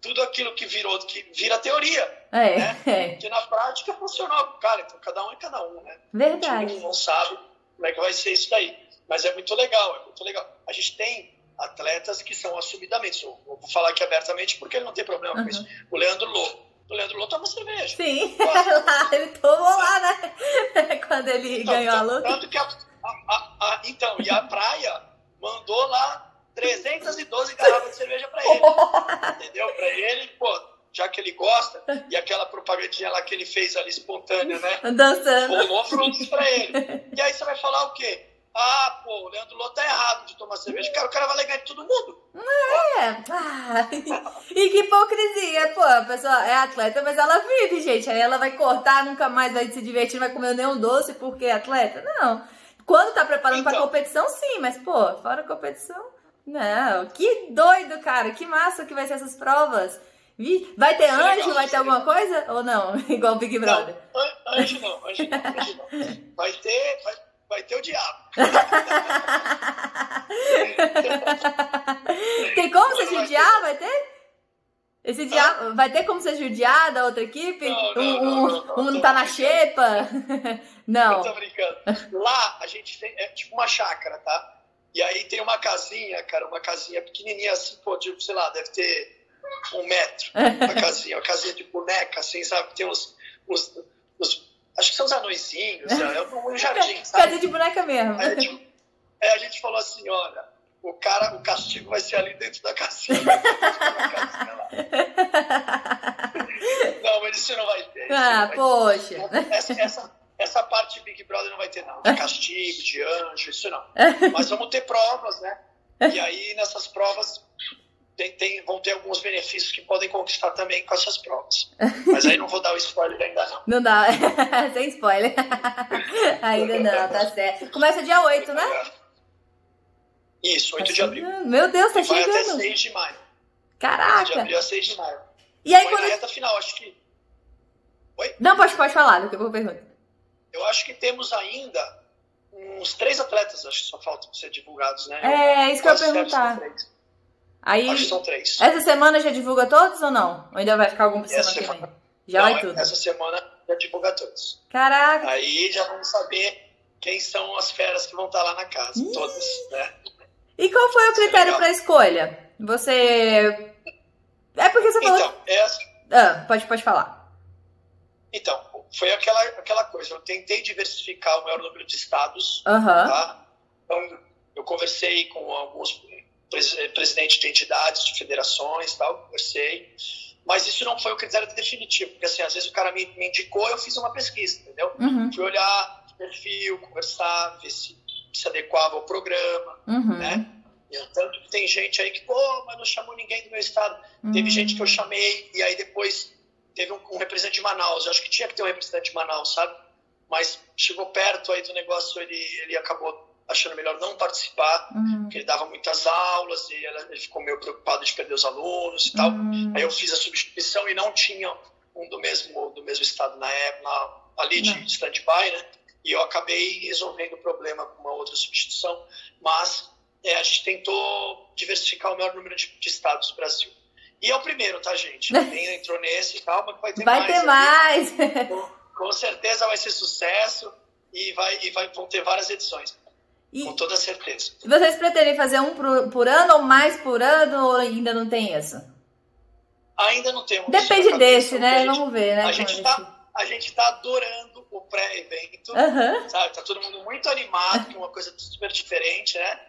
Speaker 2: tudo aquilo que virou, que vira teoria. É, né? é. Que na prática funcionou com o cara, então cada um é cada um, né?
Speaker 1: Verdade.
Speaker 2: Todo não sabe como é que vai ser isso daí. Mas é muito legal, é muito legal. A gente tem atletas que são assumidamente, vou falar aqui abertamente porque ele não tem problema uhum. com isso. O Leandro Lô. O Leandro Lô toma cerveja.
Speaker 1: Sim, lá, ele tomou lá, né? Quando ele então, ganhou a luta.
Speaker 2: Tanto que a, a, a, então, e a praia mandou lá 312 garrafas de cerveja para ele. entendeu? Para ele, pô, já que ele gosta, e aquela propagandinha lá que ele fez ali espontânea, né?
Speaker 1: Dançando.
Speaker 2: Rolou frutos para ele. E aí você vai falar o quê? Ah, pô, o Leandro Lô tá errado de tomar cerveja. Cara, o cara vai alegar de todo mundo.
Speaker 1: É. E que hipocrisia. Pô, a pessoa é atleta, mas ela vive, gente. Aí ela vai cortar, nunca mais vai se divertir, não vai comer nenhum doce porque é atleta. Não. Quando tá preparando então, pra competição, sim. Mas, pô, fora competição, não. Que doido, cara. Que massa que vai ser essas provas. Vai ter anjo? Legal, vai ter alguma coisa? Ou não? Igual o Big Brother?
Speaker 2: Não, anjo não, anjo não, anjo não. Vai ter... Vai vai ter o diabo.
Speaker 1: Tem como você judiar? Vai ter? Esse diabo, vai ter como ser judiar da outra equipe?
Speaker 2: Não, não,
Speaker 1: um,
Speaker 2: não, não,
Speaker 1: um
Speaker 2: não
Speaker 1: tá na xepa? Não.
Speaker 2: Eu tô brincando. Lá a gente tem, é tipo uma chácara, tá? E aí tem uma casinha, cara, uma casinha pequenininha assim, pô, tipo, sei lá, deve ter um metro. Uma casinha, uma casinha de boneca, assim, sabe? Tem uns, uns, uns acho que são os anõezinhos, é um jardim, sabe?
Speaker 1: Casinha de boneca mesmo.
Speaker 2: Aí, tipo, aí a gente falou assim, olha, o cara, o castigo vai ser ali dentro da casinha. não, mas isso não vai ter.
Speaker 1: Ah,
Speaker 2: vai
Speaker 1: poxa.
Speaker 2: Ter. Essa, essa, essa parte de Big Brother não vai ter, não. De castigo, de anjo, isso não. Mas vamos ter provas, né? E aí, nessas provas, tem, tem, vão ter alguns benefícios que podem conquistar também com essas provas. Mas aí não vou dar o spoiler ainda não.
Speaker 1: Não dá, sem spoiler. ainda não, tá certo. Começa dia 8, né?
Speaker 2: Isso, 8 tá de abril.
Speaker 1: Meu Deus, tá
Speaker 2: Vai
Speaker 1: chegando.
Speaker 2: até 6 de maio.
Speaker 1: Caraca.
Speaker 2: De abril a 6 de maio.
Speaker 1: E aí,
Speaker 2: Foi
Speaker 1: quando...
Speaker 2: na reta final, acho que... Oi?
Speaker 1: Não, pode, pode falar, daqui a pouco eu pergunto.
Speaker 2: Eu acho que temos ainda uns três atletas, acho que só faltam ser divulgados, né?
Speaker 1: É, isso que eu ia perguntar. Aí,
Speaker 2: Acho que são três.
Speaker 1: essa semana já divulga todos ou não? Ou ainda vai ficar algum por
Speaker 2: Essa
Speaker 1: semana que
Speaker 2: semana-
Speaker 1: vem? Já
Speaker 2: Não,
Speaker 1: vai tudo.
Speaker 2: Essa semana já divulga todos.
Speaker 1: Caraca.
Speaker 2: Aí já vamos saber quem são as feras que vão estar lá na casa,
Speaker 1: Ih.
Speaker 2: todas, né?
Speaker 1: E qual foi o
Speaker 2: Isso é
Speaker 1: critério
Speaker 2: legal.
Speaker 1: pra escolha? Você. É porque você falou.
Speaker 2: Então, essa,
Speaker 1: Ah, pode, pode falar.
Speaker 2: então, foi aquela, aquela coisa. Eu tentei diversificar o maior número de estados, tá? Então, eu conversei com alguns pres- presidentes de entidades, de federações tal, conversei. Mas isso não foi o critério definitivo, porque assim, às vezes o cara me, me indicou, eu fiz uma pesquisa, entendeu?
Speaker 1: Uhum.
Speaker 2: Fui olhar o perfil, conversar, ver se se adequava ao programa,
Speaker 1: Uhum.
Speaker 2: né? E tanto que tem gente aí que, pô, mas não chamou ninguém do meu estado. Teve
Speaker 1: Hum.
Speaker 2: gente que eu chamei e aí depois teve um, um representante de Manaus. Eu acho que tinha que ter um representante de Manaus, sabe? Mas chegou perto aí do negócio, ele, ele acabou achando melhor não participar,
Speaker 1: Uhum.
Speaker 2: porque ele dava muitas aulas e ele, ele ficou meio preocupado de perder os alunos e tal.
Speaker 1: Hum.
Speaker 2: Aí eu fiz a substituição e não tinha um do mesmo, do mesmo estado na época, ali de stand-by, né? E eu acabei resolvendo o problema com uma outra substituição, mas é, a gente tentou diversificar o maior número de, de estados do Brasil. E é o primeiro, tá, gente? Quem entrou nesse, calma que vai ter
Speaker 1: Vai
Speaker 2: mais.
Speaker 1: ter
Speaker 2: aí.
Speaker 1: mais.
Speaker 2: Com, com certeza vai ser sucesso e, vai, e vai, vão ter várias edições,
Speaker 1: E
Speaker 2: com toda certeza.
Speaker 1: vocês pretendem fazer um por, por ano ou mais por ano ou ainda não tem isso?
Speaker 2: Ainda não temos.
Speaker 1: Depende desse, né?
Speaker 2: Gente,
Speaker 1: Vamos ver, né?
Speaker 2: a gente tá, a gente tá adorando o pré-evento.
Speaker 1: Aham.
Speaker 2: sabe? Tá todo mundo muito animado, que é uma coisa super diferente, né?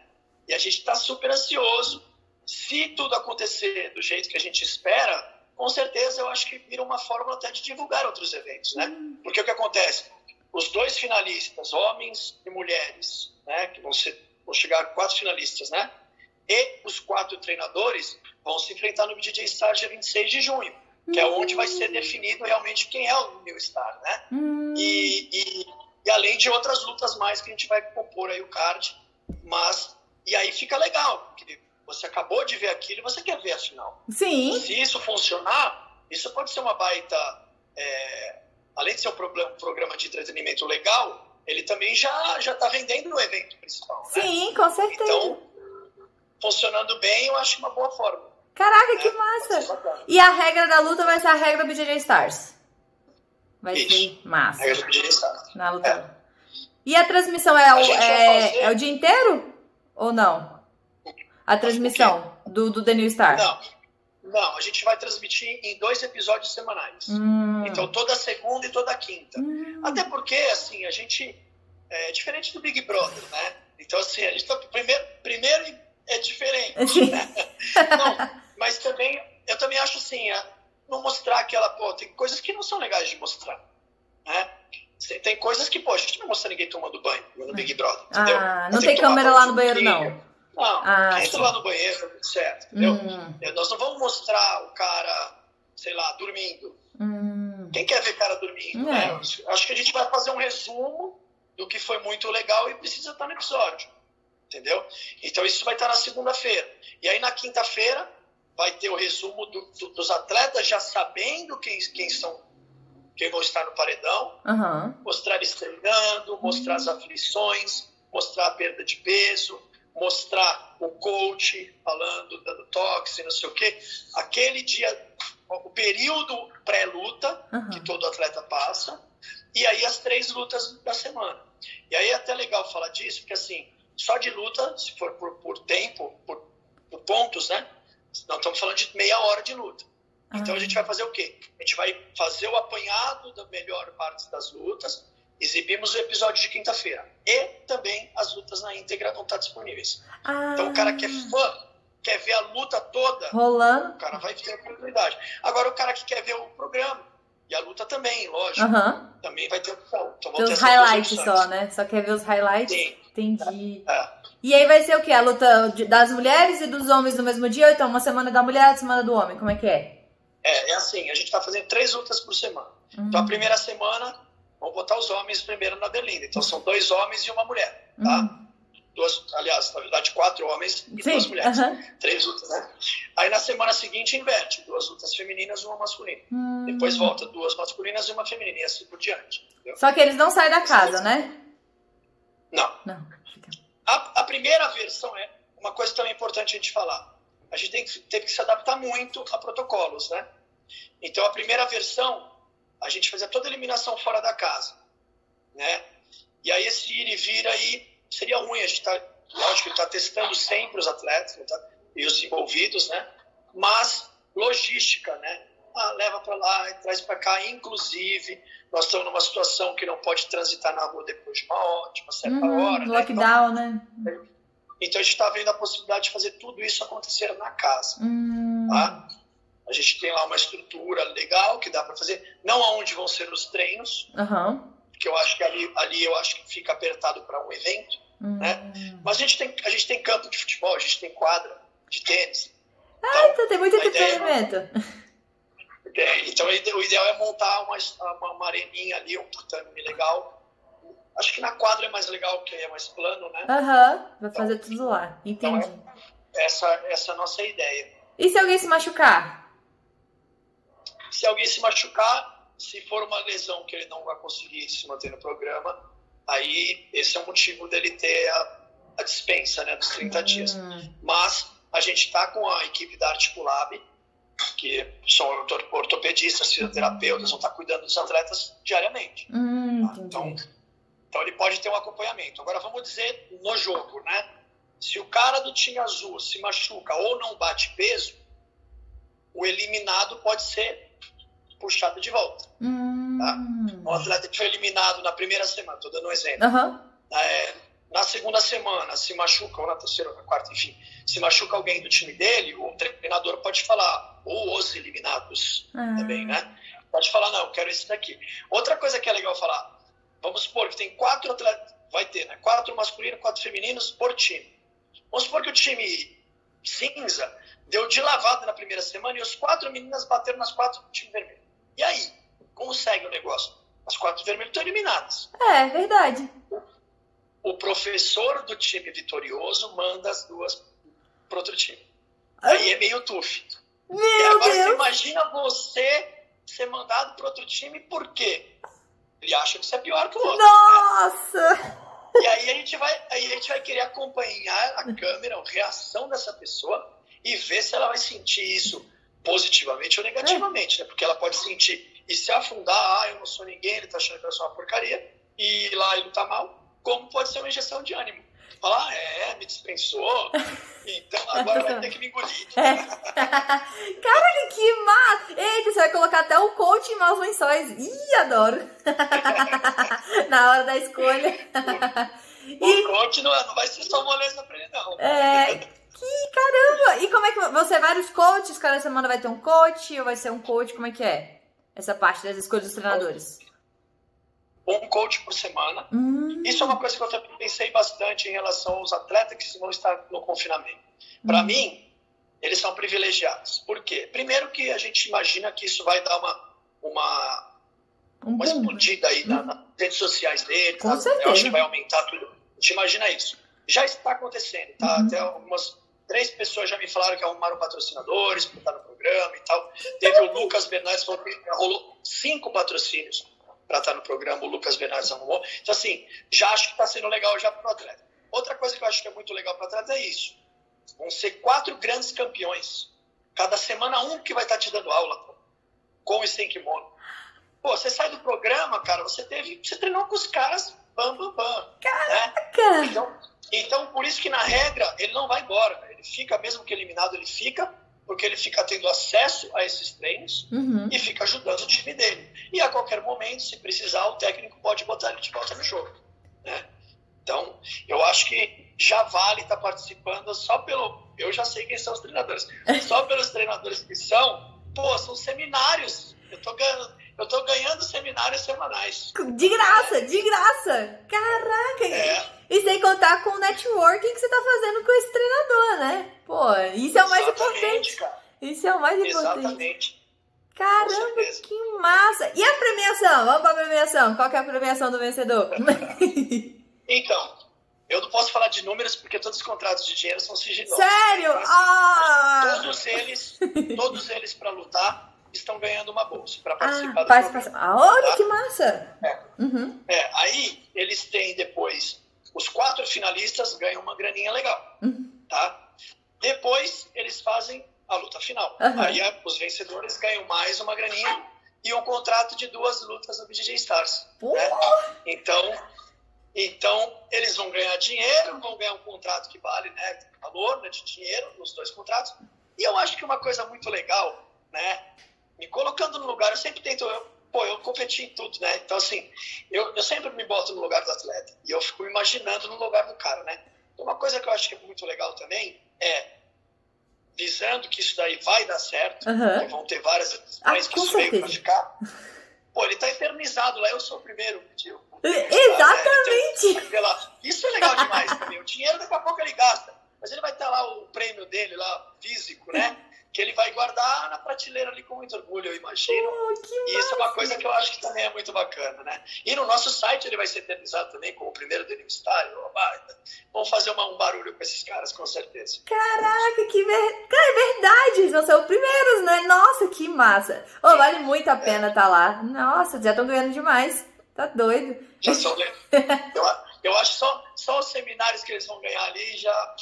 Speaker 2: E a gente tá super ansioso. Se tudo acontecer do jeito que a gente espera, com certeza eu acho que vira uma forma até de divulgar outros eventos, né? Porque o que acontece? Os dois finalistas, homens e mulheres, né? Que vão, ser, vão chegar quatro finalistas, né? E os quatro treinadores vão se enfrentar no DJ Star dia 26 de junho, que é onde vai ser definido realmente quem é o New Star, né?
Speaker 1: Hum.
Speaker 2: e, e, e além de outras lutas mais que a gente vai compor aí o card, mas e aí fica legal, porque você acabou de ver aquilo e você quer ver a final.
Speaker 1: Sim.
Speaker 2: Se isso funcionar, isso pode ser uma baita, é, além de ser um problema- um programa de entretenimento legal, ele também já já está vendendo no evento principal, né?
Speaker 1: Sim, com certeza.
Speaker 2: Então, funcionando bem, eu acho uma boa forma.
Speaker 1: Caraca, que
Speaker 2: né?
Speaker 1: massa.
Speaker 2: Ser bacana.
Speaker 1: E a regra da luta vai ser a regra do BJJ Stars. Vai
Speaker 2: Isso.
Speaker 1: ser massa.
Speaker 2: Regra do DJ Star.
Speaker 1: Na luta. E a transmissão é
Speaker 2: A
Speaker 1: o, é, é o dia inteiro? Ou não? A transmissão do, do The New Star?
Speaker 2: Não, não, a gente vai transmitir em dois episódios semanais.
Speaker 1: Hum.
Speaker 2: Então, toda segunda e toda quinta.
Speaker 1: Hum.
Speaker 2: Até porque, assim, a gente é diferente do Big Brother, né? Então, assim, a gente tá, primeiro, primeiro é diferente.
Speaker 1: Sim.
Speaker 2: Não, mas também, eu também acho assim, é, não mostrar aquela, pô, tem coisas que não são legais de mostrar, né? Tem coisas que, pô, a gente não mostra ninguém tomando banho no Big Brother, entendeu?
Speaker 1: Ah, não tem
Speaker 2: tomar
Speaker 1: câmera lá no banheiro, não.
Speaker 2: Não,
Speaker 1: Ah,
Speaker 2: entra lá no banheiro, tudo certo, entendeu?
Speaker 1: Hum,
Speaker 2: É, Nós não vamos mostrar o cara, sei lá, dormindo.
Speaker 1: hum.
Speaker 2: Quem quer ver cara dormindo,
Speaker 1: É.
Speaker 2: né? Acho que a gente vai fazer um resumo do que foi muito legal e precisa estar no episódio. Entendeu? Então isso vai estar na segunda-feira. E aí na quinta-feira vai ter o resumo do- do- dos atletas já sabendo quem, quem são quem vão estar no paredão,
Speaker 1: uhum.
Speaker 2: mostrar eles treinando, mostrar as aflições, mostrar a perda de peso, mostrar o coach falando, dando toque, não sei o quê. Aquele dia, o período pré-luta uhum. que todo atleta passa, e aí as três lutas da semana. E aí é até legal falar disso, porque assim, só de luta, se for por, por tempo, por, por pontos, né? Nós estamos falando de meia hora de luta. Então a gente vai fazer o quê? A gente vai fazer o apanhado da melhor parte das lutas, exibimos o episódio de quinta-feira. E também as lutas na íntegra vão estar disponíveis. Ah. Então o cara que é fã, quer ver a luta toda,
Speaker 1: rolando,
Speaker 2: o cara vai ter a oportunidade. Agora o cara que quer ver o programa, e a luta também, lógico, também vai ter opção.
Speaker 1: Então, os highlights só, né? Só quer ver os highlights? Sim. Entendi. É. E aí vai ser o quê? A luta das mulheres e dos homens no mesmo dia? Ou então uma semana da mulher, uma semana do homem? Como é que é?
Speaker 2: É, é assim, a gente está fazendo três lutas por semana. Uhum. Então a primeira semana, vamos botar os homens primeiro na Berlinda. Então são dois homens e uma mulher, tá? Uhum. Duas, aliás, na verdade, quatro homens e Sim. duas mulheres. Uhum. Três lutas, né? Aí na semana seguinte inverte, duas lutas femininas e uma masculina. Uhum. Depois volta duas masculinas e uma feminina, e assim por diante. Entendeu?
Speaker 1: Só que eles não saem da casa, né?
Speaker 2: Não. Não. A, a primeira versão é uma coisa também importante a gente falar a gente tem que, teve que se adaptar muito a protocolos, né? Então, a primeira versão, a gente fazia toda a eliminação fora da casa, né? E aí, esse ir e vir aí seria ruim. A gente tá, lógico está testando sempre os atletas tá? e os envolvidos, né? Mas, logística, né? Ah, leva para lá, traz para cá. Inclusive, nós estamos numa situação que não pode transitar na rua depois de uma, hora, de uma certa uhum, hora.
Speaker 1: Né? Lockdown, né? Então,
Speaker 2: né? Então a gente está vendo a possibilidade de fazer tudo isso acontecer na casa. Hum. Tá? A gente tem lá uma estrutura legal que dá para fazer, não aonde vão ser os treinos,
Speaker 1: uhum.
Speaker 2: porque eu acho que ali, ali eu acho que fica apertado para um evento, uhum. né? Mas a gente tem a gente tem campo de futebol, a gente tem quadra de tênis.
Speaker 1: Ah, então, então tem muito entretenimento.
Speaker 2: É, então o ideal é montar uma, uma, uma areninha ali, um tatame legal Acho que na quadra é mais legal, porque é mais plano, né?
Speaker 1: Aham, uhum, vai fazer então, tudo lá. Entendi. Então
Speaker 2: é, essa, essa é a nossa ideia.
Speaker 1: E se alguém se machucar?
Speaker 2: Se alguém se machucar, se for uma lesão que ele não vai conseguir se manter no programa, aí esse é o motivo dele ter a, a dispensa, né, dos 30 hum. dias. Mas a gente está com a equipe da Articulab, que são ortopedistas, fisioterapeutas, vão estar tá cuidando dos atletas diariamente.
Speaker 1: Hum, tá?
Speaker 2: Então, então ele pode ter um acompanhamento. Agora vamos dizer no jogo, né? Se o cara do time azul se machuca ou não bate peso, o eliminado pode ser puxado de volta.
Speaker 1: Hum. Tá?
Speaker 2: Um atleta que foi eliminado na primeira semana, estou dando um exemplo.
Speaker 1: Uhum.
Speaker 2: É, na segunda semana se machuca, ou na terceira ou na quarta, enfim, se machuca alguém do time dele, o treinador pode falar, ou os eliminados uhum. também, né? Pode falar, não, eu quero esse daqui. Outra coisa que é legal falar, Vamos supor que tem quatro atletas, vai ter, né? Quatro masculinos, quatro femininos por time. Vamos supor que o time cinza deu de lavada na primeira semana e os quatro meninas bateram nas quatro do time vermelho. E aí? Como segue o negócio? As quatro vermelhas estão eliminadas.
Speaker 1: É, verdade.
Speaker 2: O professor do time vitorioso manda as duas para outro time. Aí é meio tuf.
Speaker 1: Meu e agora Deus.
Speaker 2: você imagina você ser mandado para outro time por quê? Ele acha que você é pior que o outro.
Speaker 1: Nossa!
Speaker 2: Né? E aí a gente vai, aí a gente vai querer acompanhar a câmera, a reação dessa pessoa e ver se ela vai sentir isso positivamente ou negativamente, né? Porque ela pode sentir e se afundar, ah, eu não sou ninguém, ele tá achando que eu sou uma porcaria, e lá ele tá mal, como pode ser uma injeção de ânimo. Falar, ah, é, me dispensou, então agora vai ter que me engolir. É.
Speaker 1: Caraca, que massa! Eita, você vai colocar até o coach em maus lençóis. Ih, adoro! Na hora da escolha.
Speaker 2: O, e... coach não, é, não vai ser só moleza pra ele, não.
Speaker 1: É. Que caramba! E como é que. Você é vários coaches? Cada semana vai ter um coach ou vai ser um coach? Como é que é? Essa parte das escolhas dos treinadores
Speaker 2: um coach por semana.
Speaker 1: Hum.
Speaker 2: Isso é uma coisa que eu também pensei bastante em relação aos atletas que vão estar no confinamento. Para hum. mim, eles são privilegiados. Por quê? Primeiro que a gente imagina que isso vai dar uma, uma,
Speaker 1: um
Speaker 2: uma explodida aí hum. nas redes sociais deles.
Speaker 1: Com certeza.
Speaker 2: Eu acho que vai aumentar tudo. A gente imagina isso. Já está acontecendo, tá? Uhum. Até algumas três pessoas já me falaram que arrumaram patrocinadores para estar no programa e tal. Teve o Lucas Bernardes, falou que rolou cinco patrocínios para estar no programa, o Lucas Bernardes arrumou. Então, assim, já acho que está sendo legal já para o atleta. Outra coisa que eu acho que é muito legal para o atleta é isso. Vão ser quatro grandes campeões. Cada semana um que vai estar tá te dando aula pô, com e sem kimono. Pô, você sai do programa, cara, você teve. Você treinou com os caras bam, bam, bam. Né?
Speaker 1: Caraca!
Speaker 2: Né? Então, então, por isso que na regra ele não vai embora. Ele fica, mesmo que eliminado, ele fica, porque ele fica tendo acesso a esses treinos uhum. e fica ajudando o time dele. E a qualquer momento, se precisar, o técnico pode botar ele de volta no jogo. Né? Então, eu acho que já vale estar tá participando só pelo. Eu já sei quem são os treinadores. Só pelos treinadores que são, pô, são seminários. Eu tô ganhando eu tô ganhando seminários semanais.
Speaker 1: De graça, de graça. Caraca. É. E sem contar com o networking que você tá fazendo com esse treinador, né? Pô, isso é o mais Exatamente, importante. Cara. Isso é o mais importante.
Speaker 2: Exatamente.
Speaker 1: Caramba, que massa! E a premiação? Vamos pra premiação. Qual que é a premiação do vencedor?
Speaker 2: então, eu não posso falar de números porque todos os contratos de dinheiro são sigilosos.
Speaker 1: Sério? Mas,
Speaker 2: ah! Todos eles, todos eles para lutar estão ganhando uma bolsa para participar ah, do participação.
Speaker 1: Ah, olha tá? que massa!
Speaker 2: É. Uhum. é. Aí eles têm depois os quatro finalistas ganham uma graninha legal, uhum. tá? Depois eles fazem a luta final. Uhum. Aí os vencedores ganham mais uma graninha e um contrato de duas lutas no BJJ Stars. Né? Então, então eles vão ganhar dinheiro, vão ganhar um contrato que vale, né, valor né, de dinheiro nos dois contratos. E eu acho que uma coisa muito legal, né, me colocando no lugar, eu sempre tento, eu, pô, eu competi em tudo, né? Então, assim, eu, eu sempre me boto no lugar do atleta e eu fico imaginando no lugar do cara, né? Uma coisa que eu acho que é muito legal também é, visando que isso daí vai dar certo, uhum. vão ter várias
Speaker 1: edições ah, que isso veio
Speaker 2: pra ficar, pô, ele tá eternizado lá, eu sou o primeiro tio.
Speaker 1: Exatamente!
Speaker 2: Né? Então, isso é legal demais também. O dinheiro daqui a pouco ele gasta, mas ele vai ter lá o prêmio dele lá, físico, né? que ele vai guardar na prateleira ali com muito orgulho, eu imagino.
Speaker 1: Oh,
Speaker 2: e isso é uma coisa que eu acho que também é muito bacana, né? E no nosso site ele vai ser eternizado também como o primeiro do aniversário. Vamos fazer uma, um barulho com esses caras, com certeza.
Speaker 1: Caraca, que ver... Cara, é verdade, eles vão ser os primeiros, né? Nossa, que massa. Oh, vale muito a pena estar é. tá lá. Nossa, já estão ganhando demais. Tá doido.
Speaker 2: Já são... eu, eu acho só, só os seminários que eles vão ganhar ali já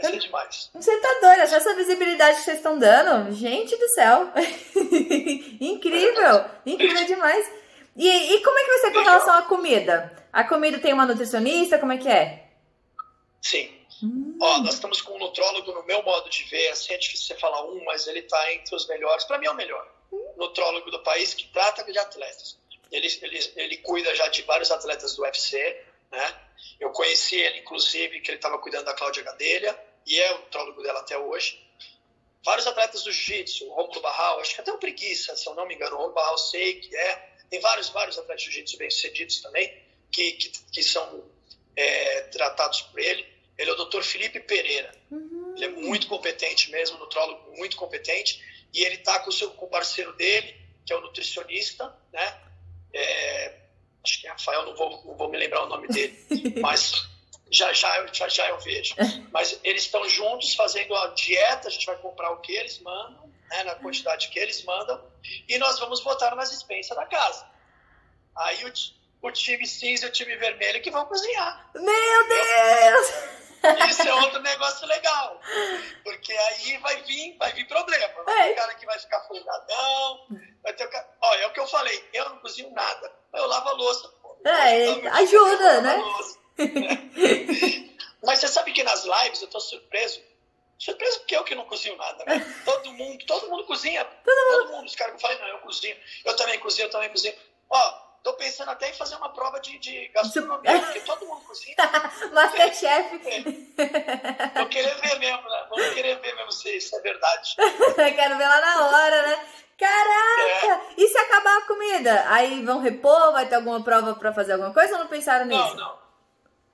Speaker 2: Vai ser demais.
Speaker 1: Você tá doido, essa visibilidade que vocês estão dando, gente do céu. incrível, incrível demais. E, e como é que vai ser com relação à comida? A comida tem uma nutricionista, como é que é?
Speaker 2: Sim. Hum. Ó, nós estamos com um nutrólogo, no meu modo de ver, assim, é difícil você falar um, mas ele tá entre os melhores, para mim é o melhor hum. nutrólogo do país que trata de atletas. Ele, ele, ele cuida já de vários atletas do UFC, né? Eu conheci ele, inclusive, que ele estava cuidando da Cláudia Gadelha, e é o nutrólogo dela até hoje. Vários atletas do jiu-jitsu, o Romulo Barral, acho que até o Preguiça, se eu não me engano, o Romulo Barral sei que é. Tem vários, vários atletas de jiu-jitsu bem-sucedidos também, que, que, que são é, tratados por ele. Ele é o Dr. Felipe Pereira. Uhum. Ele é muito competente mesmo, nutrólogo muito competente. E ele está com, o seu, com o parceiro dele, que é o nutricionista, né? É, acho que é Rafael, não vou, não vou me lembrar o nome dele, mas já já, eu, já já eu vejo. Mas eles estão juntos fazendo a dieta, a gente vai comprar o que eles mandam, né, na quantidade que eles mandam, e nós vamos botar nas dispensas da casa. Aí o, o time cinza e o time vermelho que vão cozinhar.
Speaker 1: Meu Deus!
Speaker 2: Isso é outro negócio legal. Porque aí vai vir, vai vir problema. Vai ter o cara que vai ficar folgadão. Vai ter o cara... Olha, é o que eu falei, eu não cozinho nada. Eu lavo a louça. Pô.
Speaker 1: É, ajuda, né?
Speaker 2: Mas você sabe que nas lives eu tô surpreso. Surpreso porque eu que não cozinho nada, né? Todo mundo, todo mundo cozinha. Todo, todo mundo. Os caras me falam, não, eu cozinho. Eu também cozinho, eu também cozinho. Ó, Tô pensando até em fazer uma prova de, de gastronomia, porque todo mundo cozinha.
Speaker 1: Masterchef.
Speaker 2: É. Vou querer ver mesmo, né? Vou querer ver mesmo se isso é verdade.
Speaker 1: Quero ver lá na hora, né? Caraca! É. E se acabar a comida? Aí vão repor? Vai ter alguma prova para fazer alguma coisa ou não pensaram nisso?
Speaker 2: Não, não.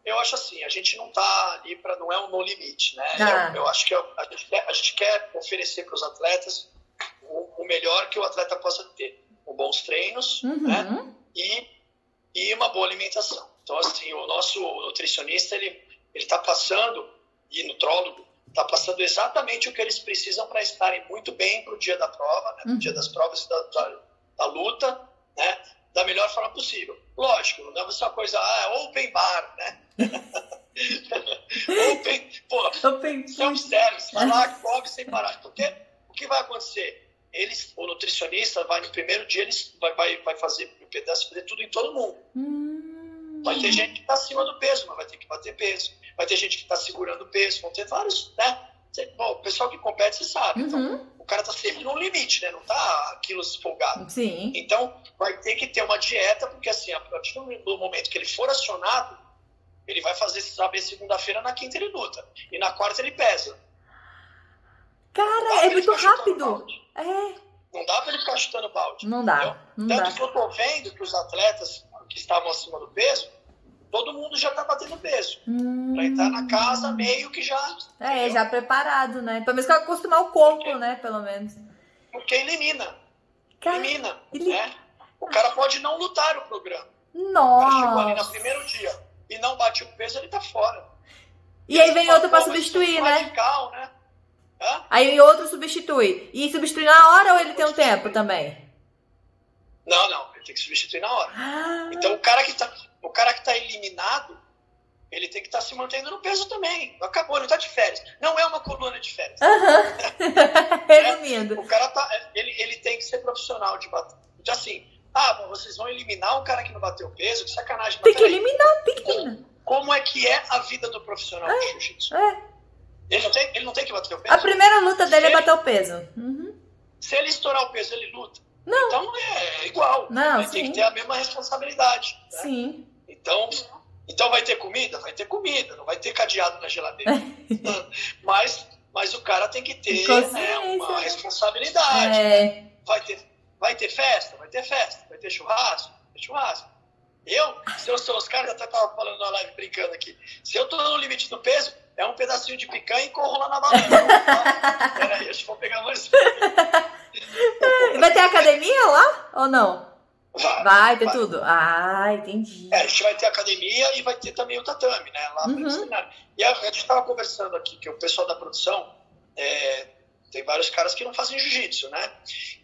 Speaker 2: Eu acho assim, a gente não tá ali para. Não é um no limite, né? Ah. Eu, eu, acho que eu, a, gente quer, a, gente quer, oferecer para os atletas o, o, melhor que o atleta possa ter. Com bons treinos, uhum. né? E, e uma boa alimentação. Então, assim, o nosso nutricionista, ele está passando, e nutrólogo, está passando exatamente o que eles precisam para estarem muito bem para o dia da prova, né, no dia das provas da, da, da, luta, né, da melhor forma possível. Lógico, não é só coisa, ah, open bar, né? open, pô, open self-service, falar, come sem parar. Porque o que vai acontecer? Eles, o nutricionista vai no primeiro dia, eles vai, vai, vai fazer o pedaço, fazer tudo em todo mundo. Hum. Vai ter gente que está acima do peso, mas vai ter que bater peso vai ter gente que está segurando o peso, vão ter vários, né? Bom, o pessoal que compete, você sabe. Então, uhum. Então, o cara está sempre no limite, né? Não está quilos folgado.
Speaker 1: Sim.
Speaker 2: Então, vai ter que ter uma dieta, porque assim, a partir do momento que ele for acionado, ele vai fazer saber segunda-feira, na quinta ele luta. E na quarta ele pesa.
Speaker 1: Cara, é muito rápido. É.
Speaker 2: Não dá para ele ficar chutando balde.
Speaker 1: Não dá. Não
Speaker 2: Tanto
Speaker 1: dá.
Speaker 2: que eu tô vendo que os atletas que estavam acima do peso, todo mundo já tá batendo peso. Hum. Pra entrar na casa meio que já.
Speaker 1: É, entendeu? já preparado, né? Pelo menos que acostumar o corpo, Porque, né? Pelo menos.
Speaker 2: Porque elimina. Cara, elimina. Ele... Né? O cara pode não lutar o programa.
Speaker 1: Nossa. O cara
Speaker 2: chegou ali no primeiro dia e não bate o peso, ele tá fora.
Speaker 1: E, e aí vem outro pra substituir, né?
Speaker 2: Radical, né?
Speaker 1: Hã? Aí outro substitui. E substitui na hora ou ele tem um tempo também?
Speaker 2: Não, não. Ele tem que substituir na hora. Ah. Então o cara que tá o cara que está eliminado, ele tem que estar tá se mantendo no peso também. Acabou, ele está de férias. Não é uma coluna de férias.
Speaker 1: Uhum. Resumindo.
Speaker 2: É, o cara tá, ele, ele tem que ser profissional de bater. Então, assim, ah, vocês vão eliminar o cara que não bateu peso, que sacanagem.
Speaker 1: Tem que eliminar, tem que
Speaker 2: eliminar. Como, como é que é a vida do profissional é, de jiu-jitsu?
Speaker 1: É.
Speaker 2: Ele, não tem, ele não tem que bater o peso?
Speaker 1: A primeira luta dele é bater o peso. Uhum.
Speaker 2: Se ele estourar o peso, ele luta.
Speaker 1: Não.
Speaker 2: Então é igual.
Speaker 1: Não,
Speaker 2: ele tem que ter a mesma responsabilidade.
Speaker 1: Né? Sim.
Speaker 2: Então, então vai ter comida? Vai ter comida, não vai ter cadeado na geladeira. mas, mas o cara tem que ter né, uma responsabilidade. É. Vai, ter, vai ter festa? Vai ter festa. Vai ter churrasco? Vai ter churrasco. Eu, se eu sou os caras, até tava falando na live brincando aqui. Se eu tô no limite do peso, é um pedacinho de picanha e corro lá na balança. Peraí, acho que vou pegar mais.
Speaker 1: Vai ter academia lá ou não?
Speaker 2: Vai,
Speaker 1: vai ter vai. tudo. Ah, entendi.
Speaker 2: É, a gente vai ter academia e vai ter também o tatame, né? Lá uhum. no seminário. E a, a gente estava conversando aqui que o pessoal da produção é, tem vários caras que não fazem jiu-jitsu, né?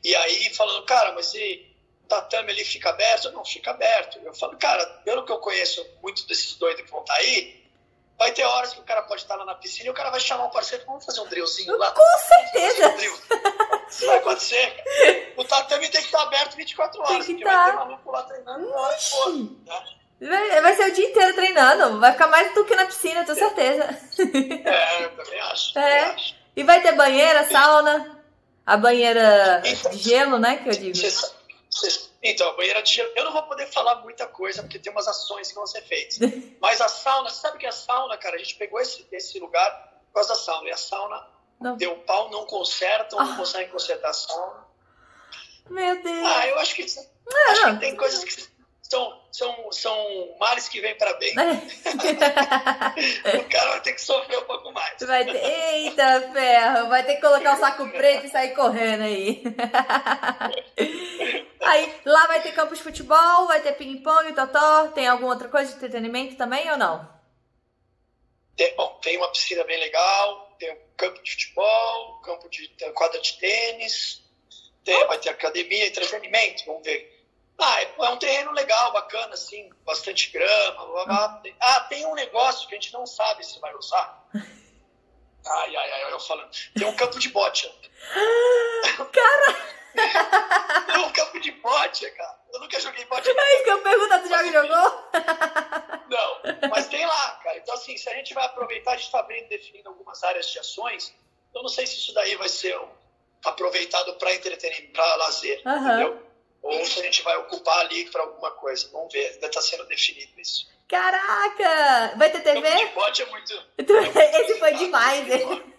Speaker 2: E aí falando, cara, mas se o tatame ali fica aberto? Não, fica aberto. Eu falo, cara, pelo que eu conheço muito desses doidos que vão estar tá aí, vai ter horas que o cara pode estar lá na piscina e o cara vai chamar um parceiro, vamos fazer um drillzinho lá.
Speaker 1: Com certeza! Um.
Speaker 2: Isso vai acontecer. O tatame tem que estar aberto 24 horas, porque tá. vai ter maluco lá treinando na hora
Speaker 1: né? Vai, ser o dia inteiro treinando, vai ficar mais do que na piscina, tenho certeza.
Speaker 2: É, eu também acho.
Speaker 1: É.
Speaker 2: Também acho.
Speaker 1: E vai ter banheira, sauna, a banheira então, de gelo, né, que eu digo. Cê,
Speaker 2: cê, então, a banheira de gelo, eu não vou poder falar muita coisa, porque tem umas ações que vão ser feitas. Mas a sauna, sabe que a sauna, cara, a gente pegou esse, esse lugar por causa da sauna. E a sauna não. deu pau, não consertam, ah. não conseguem consertar a sauna.
Speaker 1: Meu Deus.
Speaker 2: Ah, eu acho que, ah, acho que tem coisas que são, são, são males que vêm para bem. o cara vai ter que sofrer um pouco mais.
Speaker 1: Vai ter... Eita ferro, vai ter que colocar o saco preto e sair correndo aí. aí lá vai ter campo de futebol, vai ter ping-pong, totó. Tem alguma outra coisa de entretenimento também ou não?
Speaker 2: Tem, bom, tem uma piscina bem legal, tem um campo de futebol, campo de quadra de tênis, tem, vai ter academia, entretenimento, vamos ver ah, é, é um terreno legal, bacana, assim, bastante grama. Blá, blá. Ah, tem um negócio que a gente não sabe se vai usar. Ai, ai, ai, eu falando. Tem um campo de bote.
Speaker 1: Cara!
Speaker 2: Tem um campo de bote, cara. Eu nunca joguei bote.
Speaker 1: É isso que eu pergunto, tu já jogou?
Speaker 2: Não, mas tem lá, cara. Então, assim, se a gente vai aproveitar, a gente está vendo, definindo algumas áreas de ações. Eu não sei se isso daí vai ser aproveitado para entretenimento, para lazer, uhum. entendeu? Ou se a gente vai ocupar ali para alguma coisa. Vamos ver, ainda está sendo definido isso.
Speaker 1: Caraca! Vai ter TV?
Speaker 2: O de bote é muito.
Speaker 1: Esse foi demais,
Speaker 2: hein?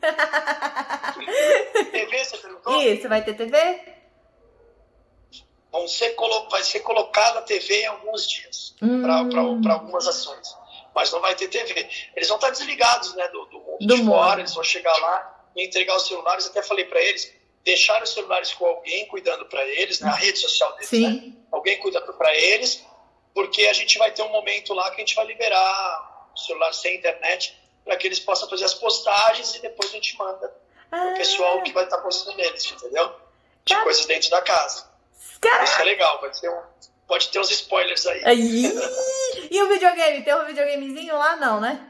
Speaker 2: TV, você perguntou?
Speaker 1: Isso, vai ter TV?
Speaker 2: Vão ser. Vai ser colocada a TV em alguns dias hum. para algumas ações. Mas não vai ter TV. Eles vão estar desligados né, do, do mundo do de mundo. fora, eles vão chegar lá e entregar os celulares. Até falei para eles: deixar os celulares com alguém cuidando para eles, na né? rede social deles, Sim. Né? alguém cuidando para eles, porque a gente vai ter um momento lá que a gente vai liberar o celular sem internet. para que eles possam fazer as postagens e depois a gente manda ah. o pessoal que vai estar tá postando neles, entendeu? De coisas dentro da casa. Caraca. Isso é legal, vai ter um, pode ter uns spoilers aí.
Speaker 1: aí. e o videogame? Tem um videogamezinho lá? Não, né?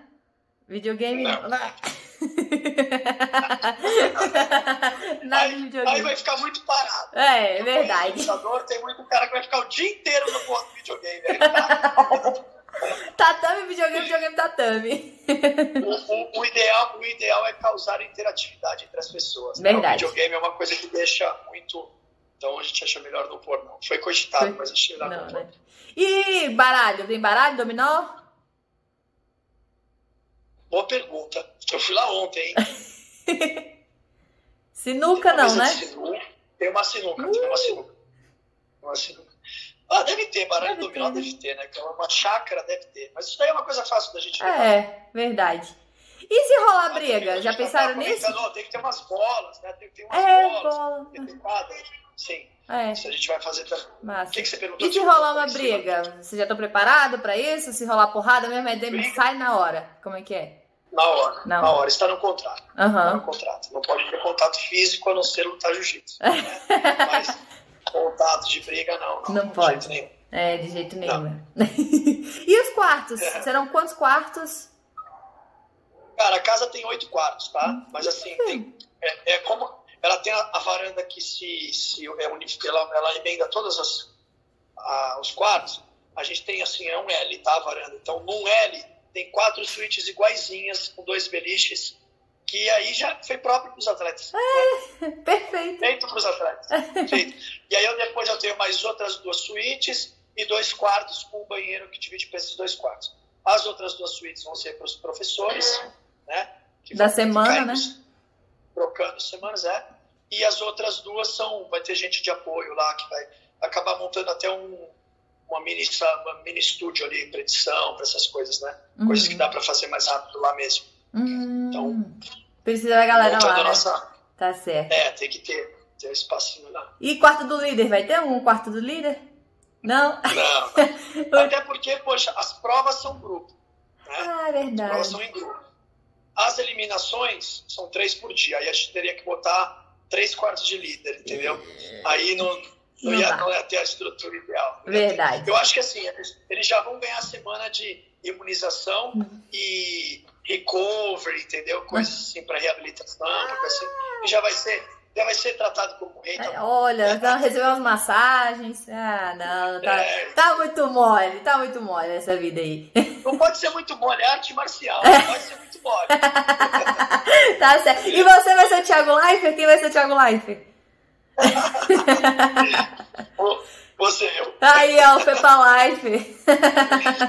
Speaker 1: Videogame. Não. não.
Speaker 2: aí, aí, vai ficar muito parado.
Speaker 1: É, é verdade.
Speaker 2: Tem muito cara que vai ficar o dia inteiro no ponto do videogame. Aí,
Speaker 1: tá? tatame, videogame, videogame, tatame.
Speaker 2: O, o, o, ideal, o ideal é causar interatividade entre as pessoas.
Speaker 1: Verdade. Né?
Speaker 2: O videogame é uma coisa que deixa muito. Então a gente acha melhor não pôr, não. Foi cogitado, Foi... mas achei melhor não. Né?
Speaker 1: E baralho? Tem baralho, dominó?
Speaker 2: Boa pergunta. Eu fui lá ontem,
Speaker 1: hein? sinuca não, né?
Speaker 2: Sinuca. Tem uma sinuca, uh. tem uma sinuca. Uma sinuca. Ah, deve ter, baralho deve dominó ter. deve ter, né? Que é uma chácara, deve ter. Mas isso daí é uma coisa fácil da gente
Speaker 1: ver. É, verdade. E se rolar briga? Já pensaram nisso?
Speaker 2: Não, tem que ter umas bolas, né? Tem que ter umas é, bolas. Bola. Tem que ter Sim.
Speaker 1: É.
Speaker 2: Isso a gente vai fazer também.
Speaker 1: Massa. O que, que você perguntou? E se rolar uma briga? Você já está preparado para isso? Se rolar porrada mesmo, é DM sai na hora. Como é que é?
Speaker 2: Na hora. Não. Na hora. Está no contrato.
Speaker 1: Uhum. Está
Speaker 2: no contrato. Não pode ter contato físico a não ser lutar jiu-jitsu. né? Mas contato de briga, não. Não,
Speaker 1: não pode. Jeito é, de jeito nenhum. e os quartos? É. Serão quantos quartos?
Speaker 2: Cara, a casa tem oito quartos, tá? Mas assim, tem, é, é como ela tem a, a, varanda que se, se é ela, ela emenda todos os quartos. A gente tem assim, é um L, tá? A varanda. Então, num L tem quatro suítes iguaizinhas, com dois beliches, que aí já foi próprio para os atletas.
Speaker 1: É, né? Perfeito.
Speaker 2: Feito para os atletas. Feito. E aí eu, depois eu tenho mais outras duas suítes e dois quartos com um banheiro que divide para esses dois quartos. As outras duas suítes vão ser para os professores, né?
Speaker 1: da semana, né?
Speaker 2: trocando semanas, é. E as outras duas são, vai ter gente de apoio lá que vai acabar montando até um, uma mini, uma mini estúdio ali para edição, para essas coisas, né? Uhum. Coisas que dá para fazer mais rápido lá mesmo.
Speaker 1: Uhum. Então, precisa da galera lá, né?
Speaker 2: Nossa...
Speaker 1: Tá certo.
Speaker 2: É, tem que ter, ter um espacinho lá.
Speaker 1: E quarto do líder, vai ter um quarto do líder? Não?
Speaker 2: Não. Até porque, poxa, as provas são grupo. Né?
Speaker 1: Ah, verdade. As
Speaker 2: provas são em grupo. As eliminações são três por dia. Aí a gente teria que botar três quartos de líder, entendeu? Aí não, não, não, ia, não ia ter a estrutura ideal.
Speaker 1: Verdade.
Speaker 2: Eu acho que assim, eles, eles já vão ganhar a semana de imunização uhum. e recovery, entendeu? Coisas assim para reabilitação, ah. assim. E já vai ser já vai ser tratado como rei. Tá
Speaker 1: olha, é. então recebeu umas massagens. Ah, não, tá, é. tá muito mole, tá muito mole essa vida aí.
Speaker 2: Não pode ser muito mole, é arte marcial, não pode ser muito mole.
Speaker 1: tá certo. E você vai ser o Thiago Leifert? Quem vai ser o Thiago Leifert?
Speaker 2: Você, eu.
Speaker 1: Aí, ó, o Pepa Life.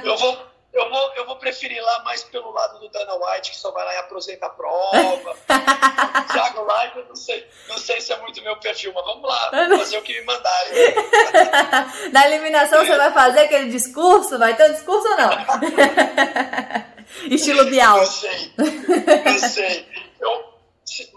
Speaker 2: eu vou eu vou, eu vou preferir lá mais pelo lado do Dana White, que só vai lá e apresenta a prova. Thiago Live, eu não sei, não sei se é muito meu perfil, mas vamos lá, vamos fazer o que me mandarem.
Speaker 1: Na eliminação você vai fazer aquele discurso? Vai ter um discurso ou não? Estilo Bial.
Speaker 2: Eu sei, eu sei. Eu,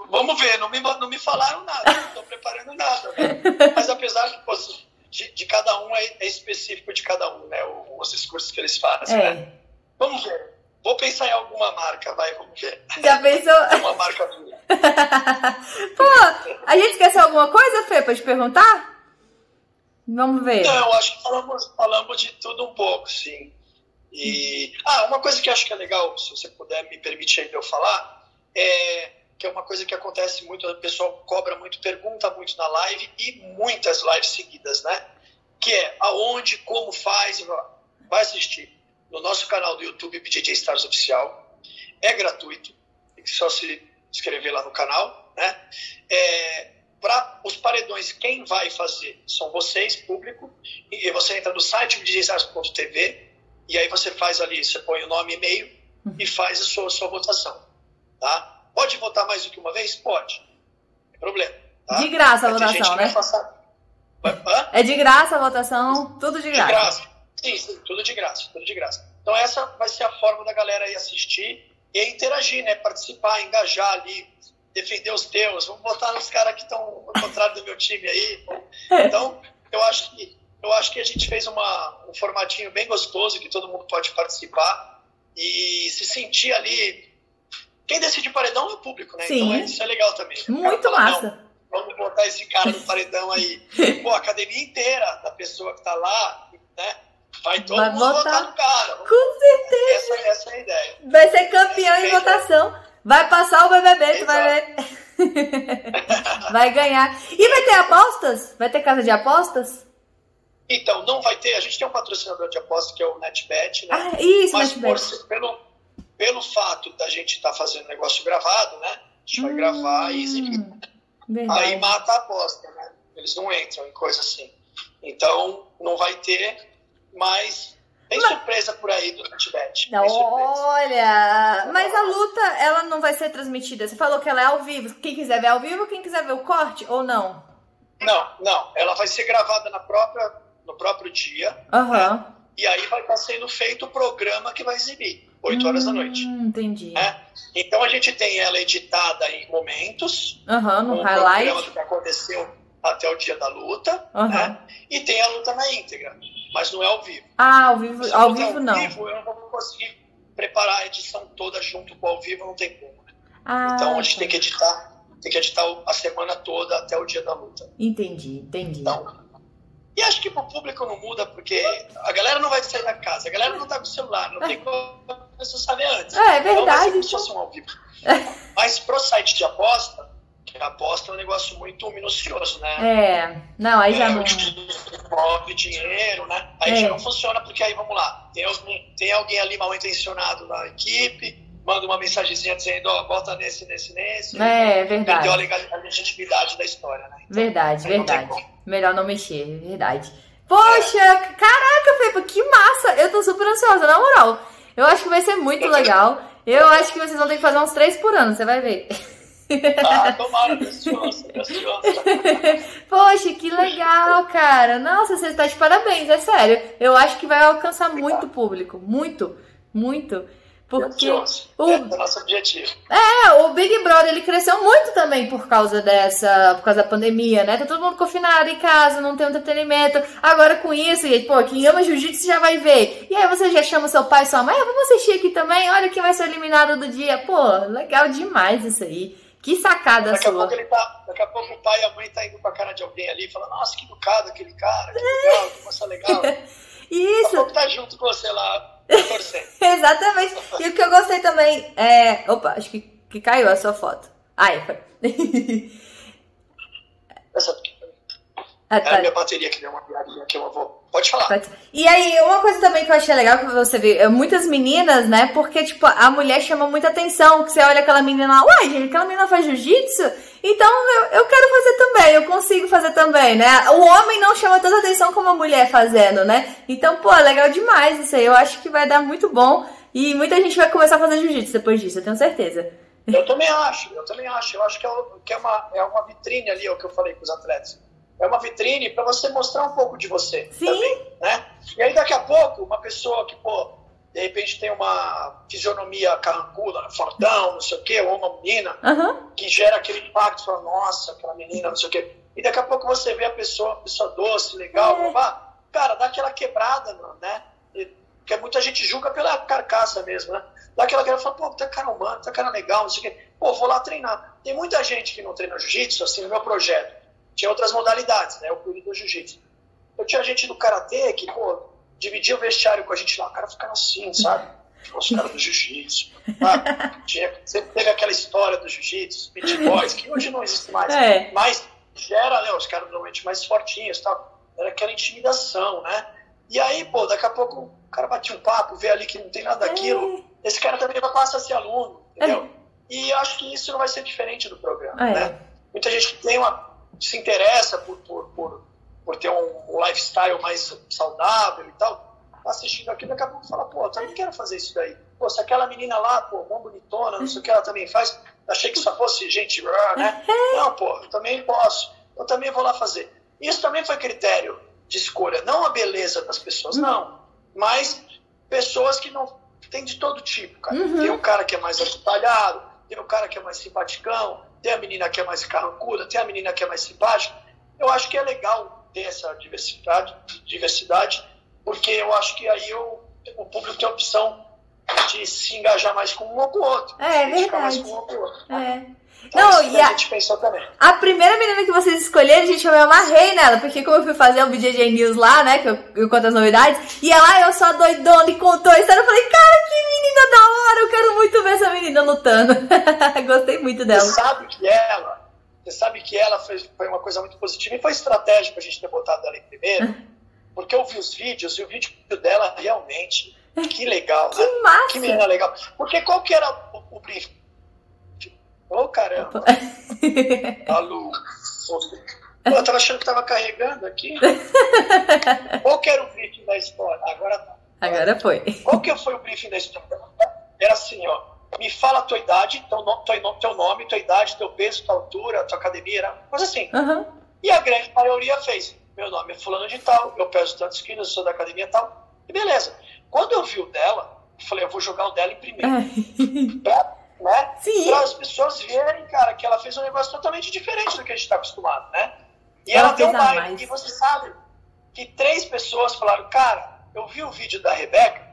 Speaker 2: vamos ver, não me, não me falaram nada, não estou preparando nada. Né? Mas apesar que fosse de, de cada um é, é, específico de cada um, né? Os discursos que eles fazem, é. né? Vamos ver. Vou pensar em alguma marca, vai, vamos ver.
Speaker 1: Já pensou?
Speaker 2: uma marca minha.
Speaker 1: Pô, a gente esqueceu alguma coisa, Fê, pra te perguntar? Vamos ver.
Speaker 2: Não, eu acho que falamos, falamos de tudo um pouco, sim. E, ah, uma coisa que acho que é legal, se você puder me permitir ainda eu falar, é que é uma coisa que acontece muito, o pessoal cobra muito, pergunta muito na live e muitas lives seguidas, né? Que é aonde, como faz, vai assistir no nosso canal do YouTube BJJ Stars Oficial. É gratuito, tem que só se inscrever lá no canal, né? É, para os paredões, quem vai fazer são vocês, público, e você entra no site bjjstars.tv e aí você faz ali, você põe o nome e e-mail e faz a sua, a sua votação, tá? Pode votar mais do que uma vez? Pode. Não tem problema. Tá?
Speaker 1: De graça a votação, né? É de graça a votação, tudo de graça.
Speaker 2: De graça. Sim, sim, tudo de graça, tudo de graça. Então essa vai ser a forma da galera aí assistir e interagir, né? Participar, engajar ali, defender os teus. Vamos botar nos caras que estão ao contrário do meu time aí. Então, eu acho que eu acho que a gente fez uma, um formatinho bem gostoso que todo mundo pode participar e se sentir ali quem decide paredão é o público, né? Sim. Então isso é legal também.
Speaker 1: Muito fala, massa.
Speaker 2: vamos botar esse cara no paredão aí. Pô, a academia inteira da pessoa que tá lá, né? Vai todo vai mundo votar. votar no cara.
Speaker 1: Com certeza.
Speaker 2: Essa, essa é a ideia.
Speaker 1: Vai ser campeão em votação. Vai passar o BBB, tu vai ver. vai ganhar. E vai ter apostas? Vai ter casa de apostas?
Speaker 2: Então, não vai ter. A gente tem um patrocinador de apostas que é o NetBet, né?
Speaker 1: Ah, isso,
Speaker 2: Mas NetBet. Por, pelo, pelo fato da gente estar tá fazendo negócio gravado, né? A gente vai hum, gravar e exibir. Verdade. Aí mata a aposta, né? Eles não entram em coisa assim. Então, não vai ter, mas tem mas... surpresa por aí do NetBet.
Speaker 1: Olha, mas a luta, ela não vai ser transmitida. Você falou que ela é ao vivo. Quem quiser ver ao vivo, quem quiser ver o corte ou não?
Speaker 2: Não, não. Ela vai ser gravada na própria, no próprio dia.
Speaker 1: Uhum. Né?
Speaker 2: E aí vai estar sendo feito o programa que vai exibir, 8 horas da noite.
Speaker 1: Hum, entendi.
Speaker 2: Né? Então a gente tem ela editada em momentos.
Speaker 1: Uhum, no highlight.
Speaker 2: programa do que aconteceu até o dia da luta. Uhum. Né? E tem a luta na íntegra mas não é ao vivo.
Speaker 1: Ah, ao vivo, Se ao vivo ao não.
Speaker 2: Vivo, eu não vou conseguir preparar a edição toda junto com ao vivo, não tem como. Né? Ah, então a gente tá. tem que editar, tem que editar a semana toda até o dia da luta.
Speaker 1: Entendi, entendi. Então,
Speaker 2: e acho que pro público não muda, porque a galera não vai sair da casa, a galera não tá com o celular, não tem como a pessoa saber antes.
Speaker 1: É, é verdade. Então vai ser
Speaker 2: então. ao vivo. Mas pro site de aposta, que a aposta é um negócio muito minucioso, né?
Speaker 1: É, não, aí já é, não.
Speaker 2: Envolve dinheiro, né? Aí é. já não funciona, porque aí vamos lá, tem alguém, tem alguém ali mal intencionado na equipe, manda uma mensagenzinha dizendo, ó, oh, bota nesse, nesse, nesse.
Speaker 1: É, verdade.
Speaker 2: Perdeu a, legitimidade da história, né?
Speaker 1: Então, verdade, verdade. Melhor não mexer, verdade. Poxa, é. caraca, Pepa, que massa! Eu tô super ansiosa, na moral. Eu acho que vai ser muito legal. Eu acho que vocês vão ter que fazer uns três por ano, você vai ver.
Speaker 2: Ah, tomara, preciosa, preciosa.
Speaker 1: Poxa, que legal, cara. Nossa, você está de parabéns, é sério. Eu acho que vai alcançar muito público. Muito, muito. Porque o,
Speaker 2: é o nosso objetivo.
Speaker 1: É, o Big Brother ele cresceu muito também por causa dessa, por causa da pandemia, né? Tá todo mundo confinado em casa, não tem entretenimento. Agora com isso, e, pô, quem ama jiu-jitsu já vai ver. E aí você já chama seu pai e sua mãe, ah, vamos assistir aqui também, olha quem vai ser eliminado do dia. Pô, legal demais isso aí. Que sacada
Speaker 2: daqui
Speaker 1: sua.
Speaker 2: A pouco ele tá, daqui a pouco o pai e a mãe tá indo com a cara de alguém ali, falando, nossa, que educado aquele cara, que legal, que moça legal.
Speaker 1: Isso. Daqui a
Speaker 2: pouco tá junto com você lá.
Speaker 1: Exatamente. E o que eu gostei também é... Opa, acho que, que caiu a sua foto. Aí, foi.
Speaker 2: Essa. Ah, tá. É a minha bateria que deu uma piadinha que eu vou. Pode falar. Pode.
Speaker 1: E aí, uma coisa também que eu achei legal que você vê, é muitas meninas, né? Porque, tipo, a mulher chama muita atenção. Que você olha aquela menina lá, uai, gente, aquela menina faz jiu-jitsu? Então eu, eu quero fazer também, eu consigo fazer também, né? O homem não chama tanta atenção como a mulher fazendo, né? Então, pô, é legal demais isso aí. Eu acho que vai dar muito bom. E muita gente vai começar a fazer jiu-jitsu depois disso, eu tenho certeza.
Speaker 2: Eu também acho, eu também acho. Eu acho que é, que é, uma, é uma vitrine ali, é o que eu falei com os atletas é uma vitrine para você mostrar um pouco de você
Speaker 1: Sim.
Speaker 2: também, né? E aí daqui a pouco, uma pessoa que, pô, de repente tem uma fisionomia carrancuda, fortão, não sei o quê, ou uma menina,
Speaker 1: uhum.
Speaker 2: que gera aquele impacto, fala, nossa, aquela menina, não sei o quê. E daqui a pouco você vê a pessoa, pessoa doce, legal, é. cara, dá aquela quebrada, né? Porque muita gente julga pela carcaça mesmo, né? Dá aquela quebrada, fala, pô, tá cara humano, tá cara legal, não sei o quê. Pô, vou lá treinar. Tem muita gente que não treina jiu-jitsu, assim, no meu projeto tinha outras modalidades, né? Eu cuido do jiu-jitsu. Eu tinha gente do karatê que, pô, dividia o vestiário com a gente lá, o cara ficava assim, sabe? Os caras do jiu-jitsu. Sempre teve aquela história do jiu-jitsu, pit boys, que hoje não existe mais.
Speaker 1: É.
Speaker 2: Mas gera, né? Os caras normalmente mais fortinhos tal. Era aquela intimidação, né? E aí, pô, daqui a pouco o cara batia um papo, vê ali que não tem nada daquilo. É. Esse cara também vai passar a ser aluno, entendeu? É. E acho que isso não vai ser diferente do programa, é. né? Muita gente que tem uma se interessa por, por, por, por ter um, um, lifestyle mais saudável e tal, tá assistindo aquilo, daqui a pouco fala, pô, eu também quero fazer isso daí. Pô, se aquela menina lá, pô, mó bonitona, não sei o que ela também faz, achei que só fosse gente, né? Não, pô, eu também posso, eu também vou lá fazer. Isso também foi critério de escolha, não a beleza das pessoas, uhum. não, mas pessoas que não tem de todo tipo, cara. Uhum. Tem um cara que é mais atalhado, tem um cara que é mais simpaticão, tem a menina que é mais carrancuda, tem a menina que é mais simpática. Eu acho que é legal ter essa diversidade, diversidade porque eu acho que aí eu, o público tem a opção de se engajar mais com um ou com o outro.
Speaker 1: É, verdade. mais com um ou com o outro.
Speaker 2: É. Então,
Speaker 1: não, e a, a, gente pensou também. A primeira menina que vocês escolheram, gente, eu me amarrei nela, porque como eu fui fazer o BJJ News lá, né, que eu, eu conto as novidades, e ela, eu sou doidona e contou a história, eu falei, cara, que menina da hora, eu quero muito ver essa menina lutando. Gostei muito dela.
Speaker 2: Você sabe que ela, você sabe que ela foi, foi uma coisa muito positiva e foi estratégico a gente ter botado ela em primeiro, porque eu vi os vídeos e o vídeo dela realmente, que legal,
Speaker 1: que né? massa!
Speaker 2: Que menina legal. Porque qual que era o, o briefing? Ô, oh, caramba! Alô! Eu tava achando que tava carregando aqui. Qual que era o briefing da história? Agora tá.
Speaker 1: Agora foi.
Speaker 2: Qual que foi o briefing da história? Era assim, ó. Me fala a tua idade, teu, teu, teu nome, tua idade, teu peso, tua altura, tua academia, coisa assim.
Speaker 1: Uhum.
Speaker 2: E a grande maioria fez. Meu nome é fulano de tal, eu peso tantos quilos, sou da academia tal. E beleza. Quando eu vi o dela, eu falei, eu vou jogar o dela em primeiro. pra, né?
Speaker 1: Sim.
Speaker 2: Para as pessoas verem, cara, que ela fez um negócio totalmente diferente do que a gente está acostumado, né? E ela, ela deu baile. E você sabe que três pessoas falaram, cara, eu vi o vídeo da Rebeca,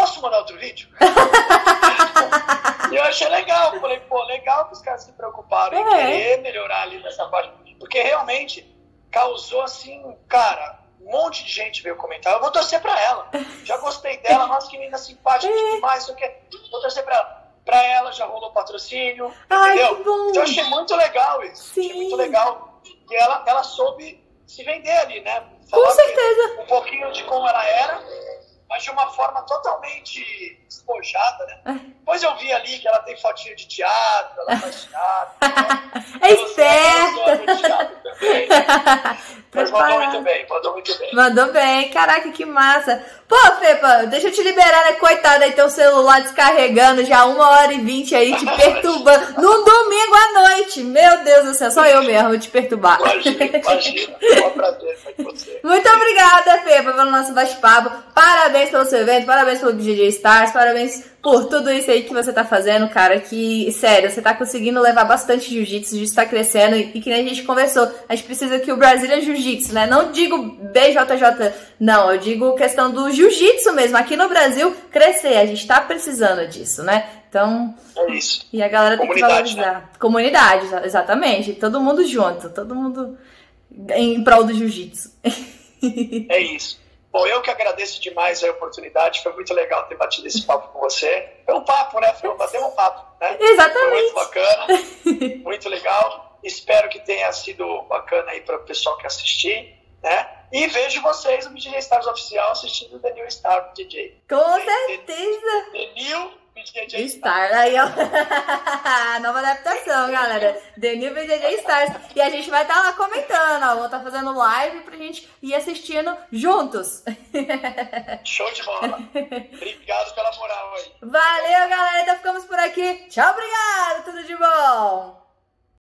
Speaker 2: posso mandar outro vídeo? e eu achei legal. Falei, pô, legal que os caras se preocuparam é. em querer melhorar ali nessa parte. Porque realmente causou assim, cara, um monte de gente veio comentar. Eu vou torcer pra ela. Já gostei dela, nossa, que menina simpática é. demais, isso aqui. Vou torcer pra ela. Pra ela já rolou patrocínio.
Speaker 1: Ai,
Speaker 2: entendeu?
Speaker 1: Que.
Speaker 2: Então eu achei muito legal isso.
Speaker 1: Sim.
Speaker 2: Achei muito legal. que ela, ela soube se vender ali, né?
Speaker 1: Falar Com certeza.
Speaker 2: Um pouquinho de como ela era mas de uma forma totalmente despojada, né? É. Depois eu vi ali que ela tem fotinho de teatro, ela faz teatro.
Speaker 1: Né? é esperta!
Speaker 2: Mas mandou muito bem, mandou muito bem.
Speaker 1: Mandou bem, caraca, que massa. Pô, Fepa, deixa eu te liberar, né? Coitada aí, teu celular descarregando já uma hora e vinte aí, te perturbando. Num domingo à noite. Meu Deus do céu, só eu mesmo te perturbar.
Speaker 2: Imagina, imagina. É um prazer estar com você.
Speaker 1: Muito obrigada, Fepa, pelo nosso bate-papo. Parabéns pelo seu evento, parabéns pelo BJJ Stars, parabéns por tudo isso aí que você tá fazendo, cara. Que, sério, você tá conseguindo levar bastante jiu-jitsu, o jiu-jitsu tá crescendo. E que nem a gente conversou, a gente precisa que o Brasília é Jiu-Jitsu, né? Não digo BJJ, não, eu digo questão do jiu-jitsu mesmo. Aqui no Brasil, crescer, a gente tá precisando disso, né? Então.
Speaker 2: É isso.
Speaker 1: E a galera tem que valorizar. Né? Comunidade, exatamente. Todo mundo junto, todo mundo em prol do jiu-jitsu.
Speaker 2: É isso. Bom, eu que agradeço demais a oportunidade, foi muito legal ter batido esse papo com você. Foi um papo, né? Foi bater um papo, né?
Speaker 1: Exatamente.
Speaker 2: Foi muito bacana, muito legal. Espero que tenha sido bacana aí para o pessoal que assistir, né? E vejo vocês no DJ Stars Oficial assistindo o The New Star DJ.
Speaker 1: Com certeza!
Speaker 2: The, The New
Speaker 1: BJJ Stars. Aí, ó. Nova adaptação, galera. The New BJJ Stars. E a gente vai estar tá lá comentando, ó. Vou estar tá fazendo live pra gente ir assistindo juntos.
Speaker 2: Show de bola. Obrigado pela moral aí.
Speaker 1: Valeu, galera. Então ficamos por aqui. Tchau, obrigado. Tudo de bom.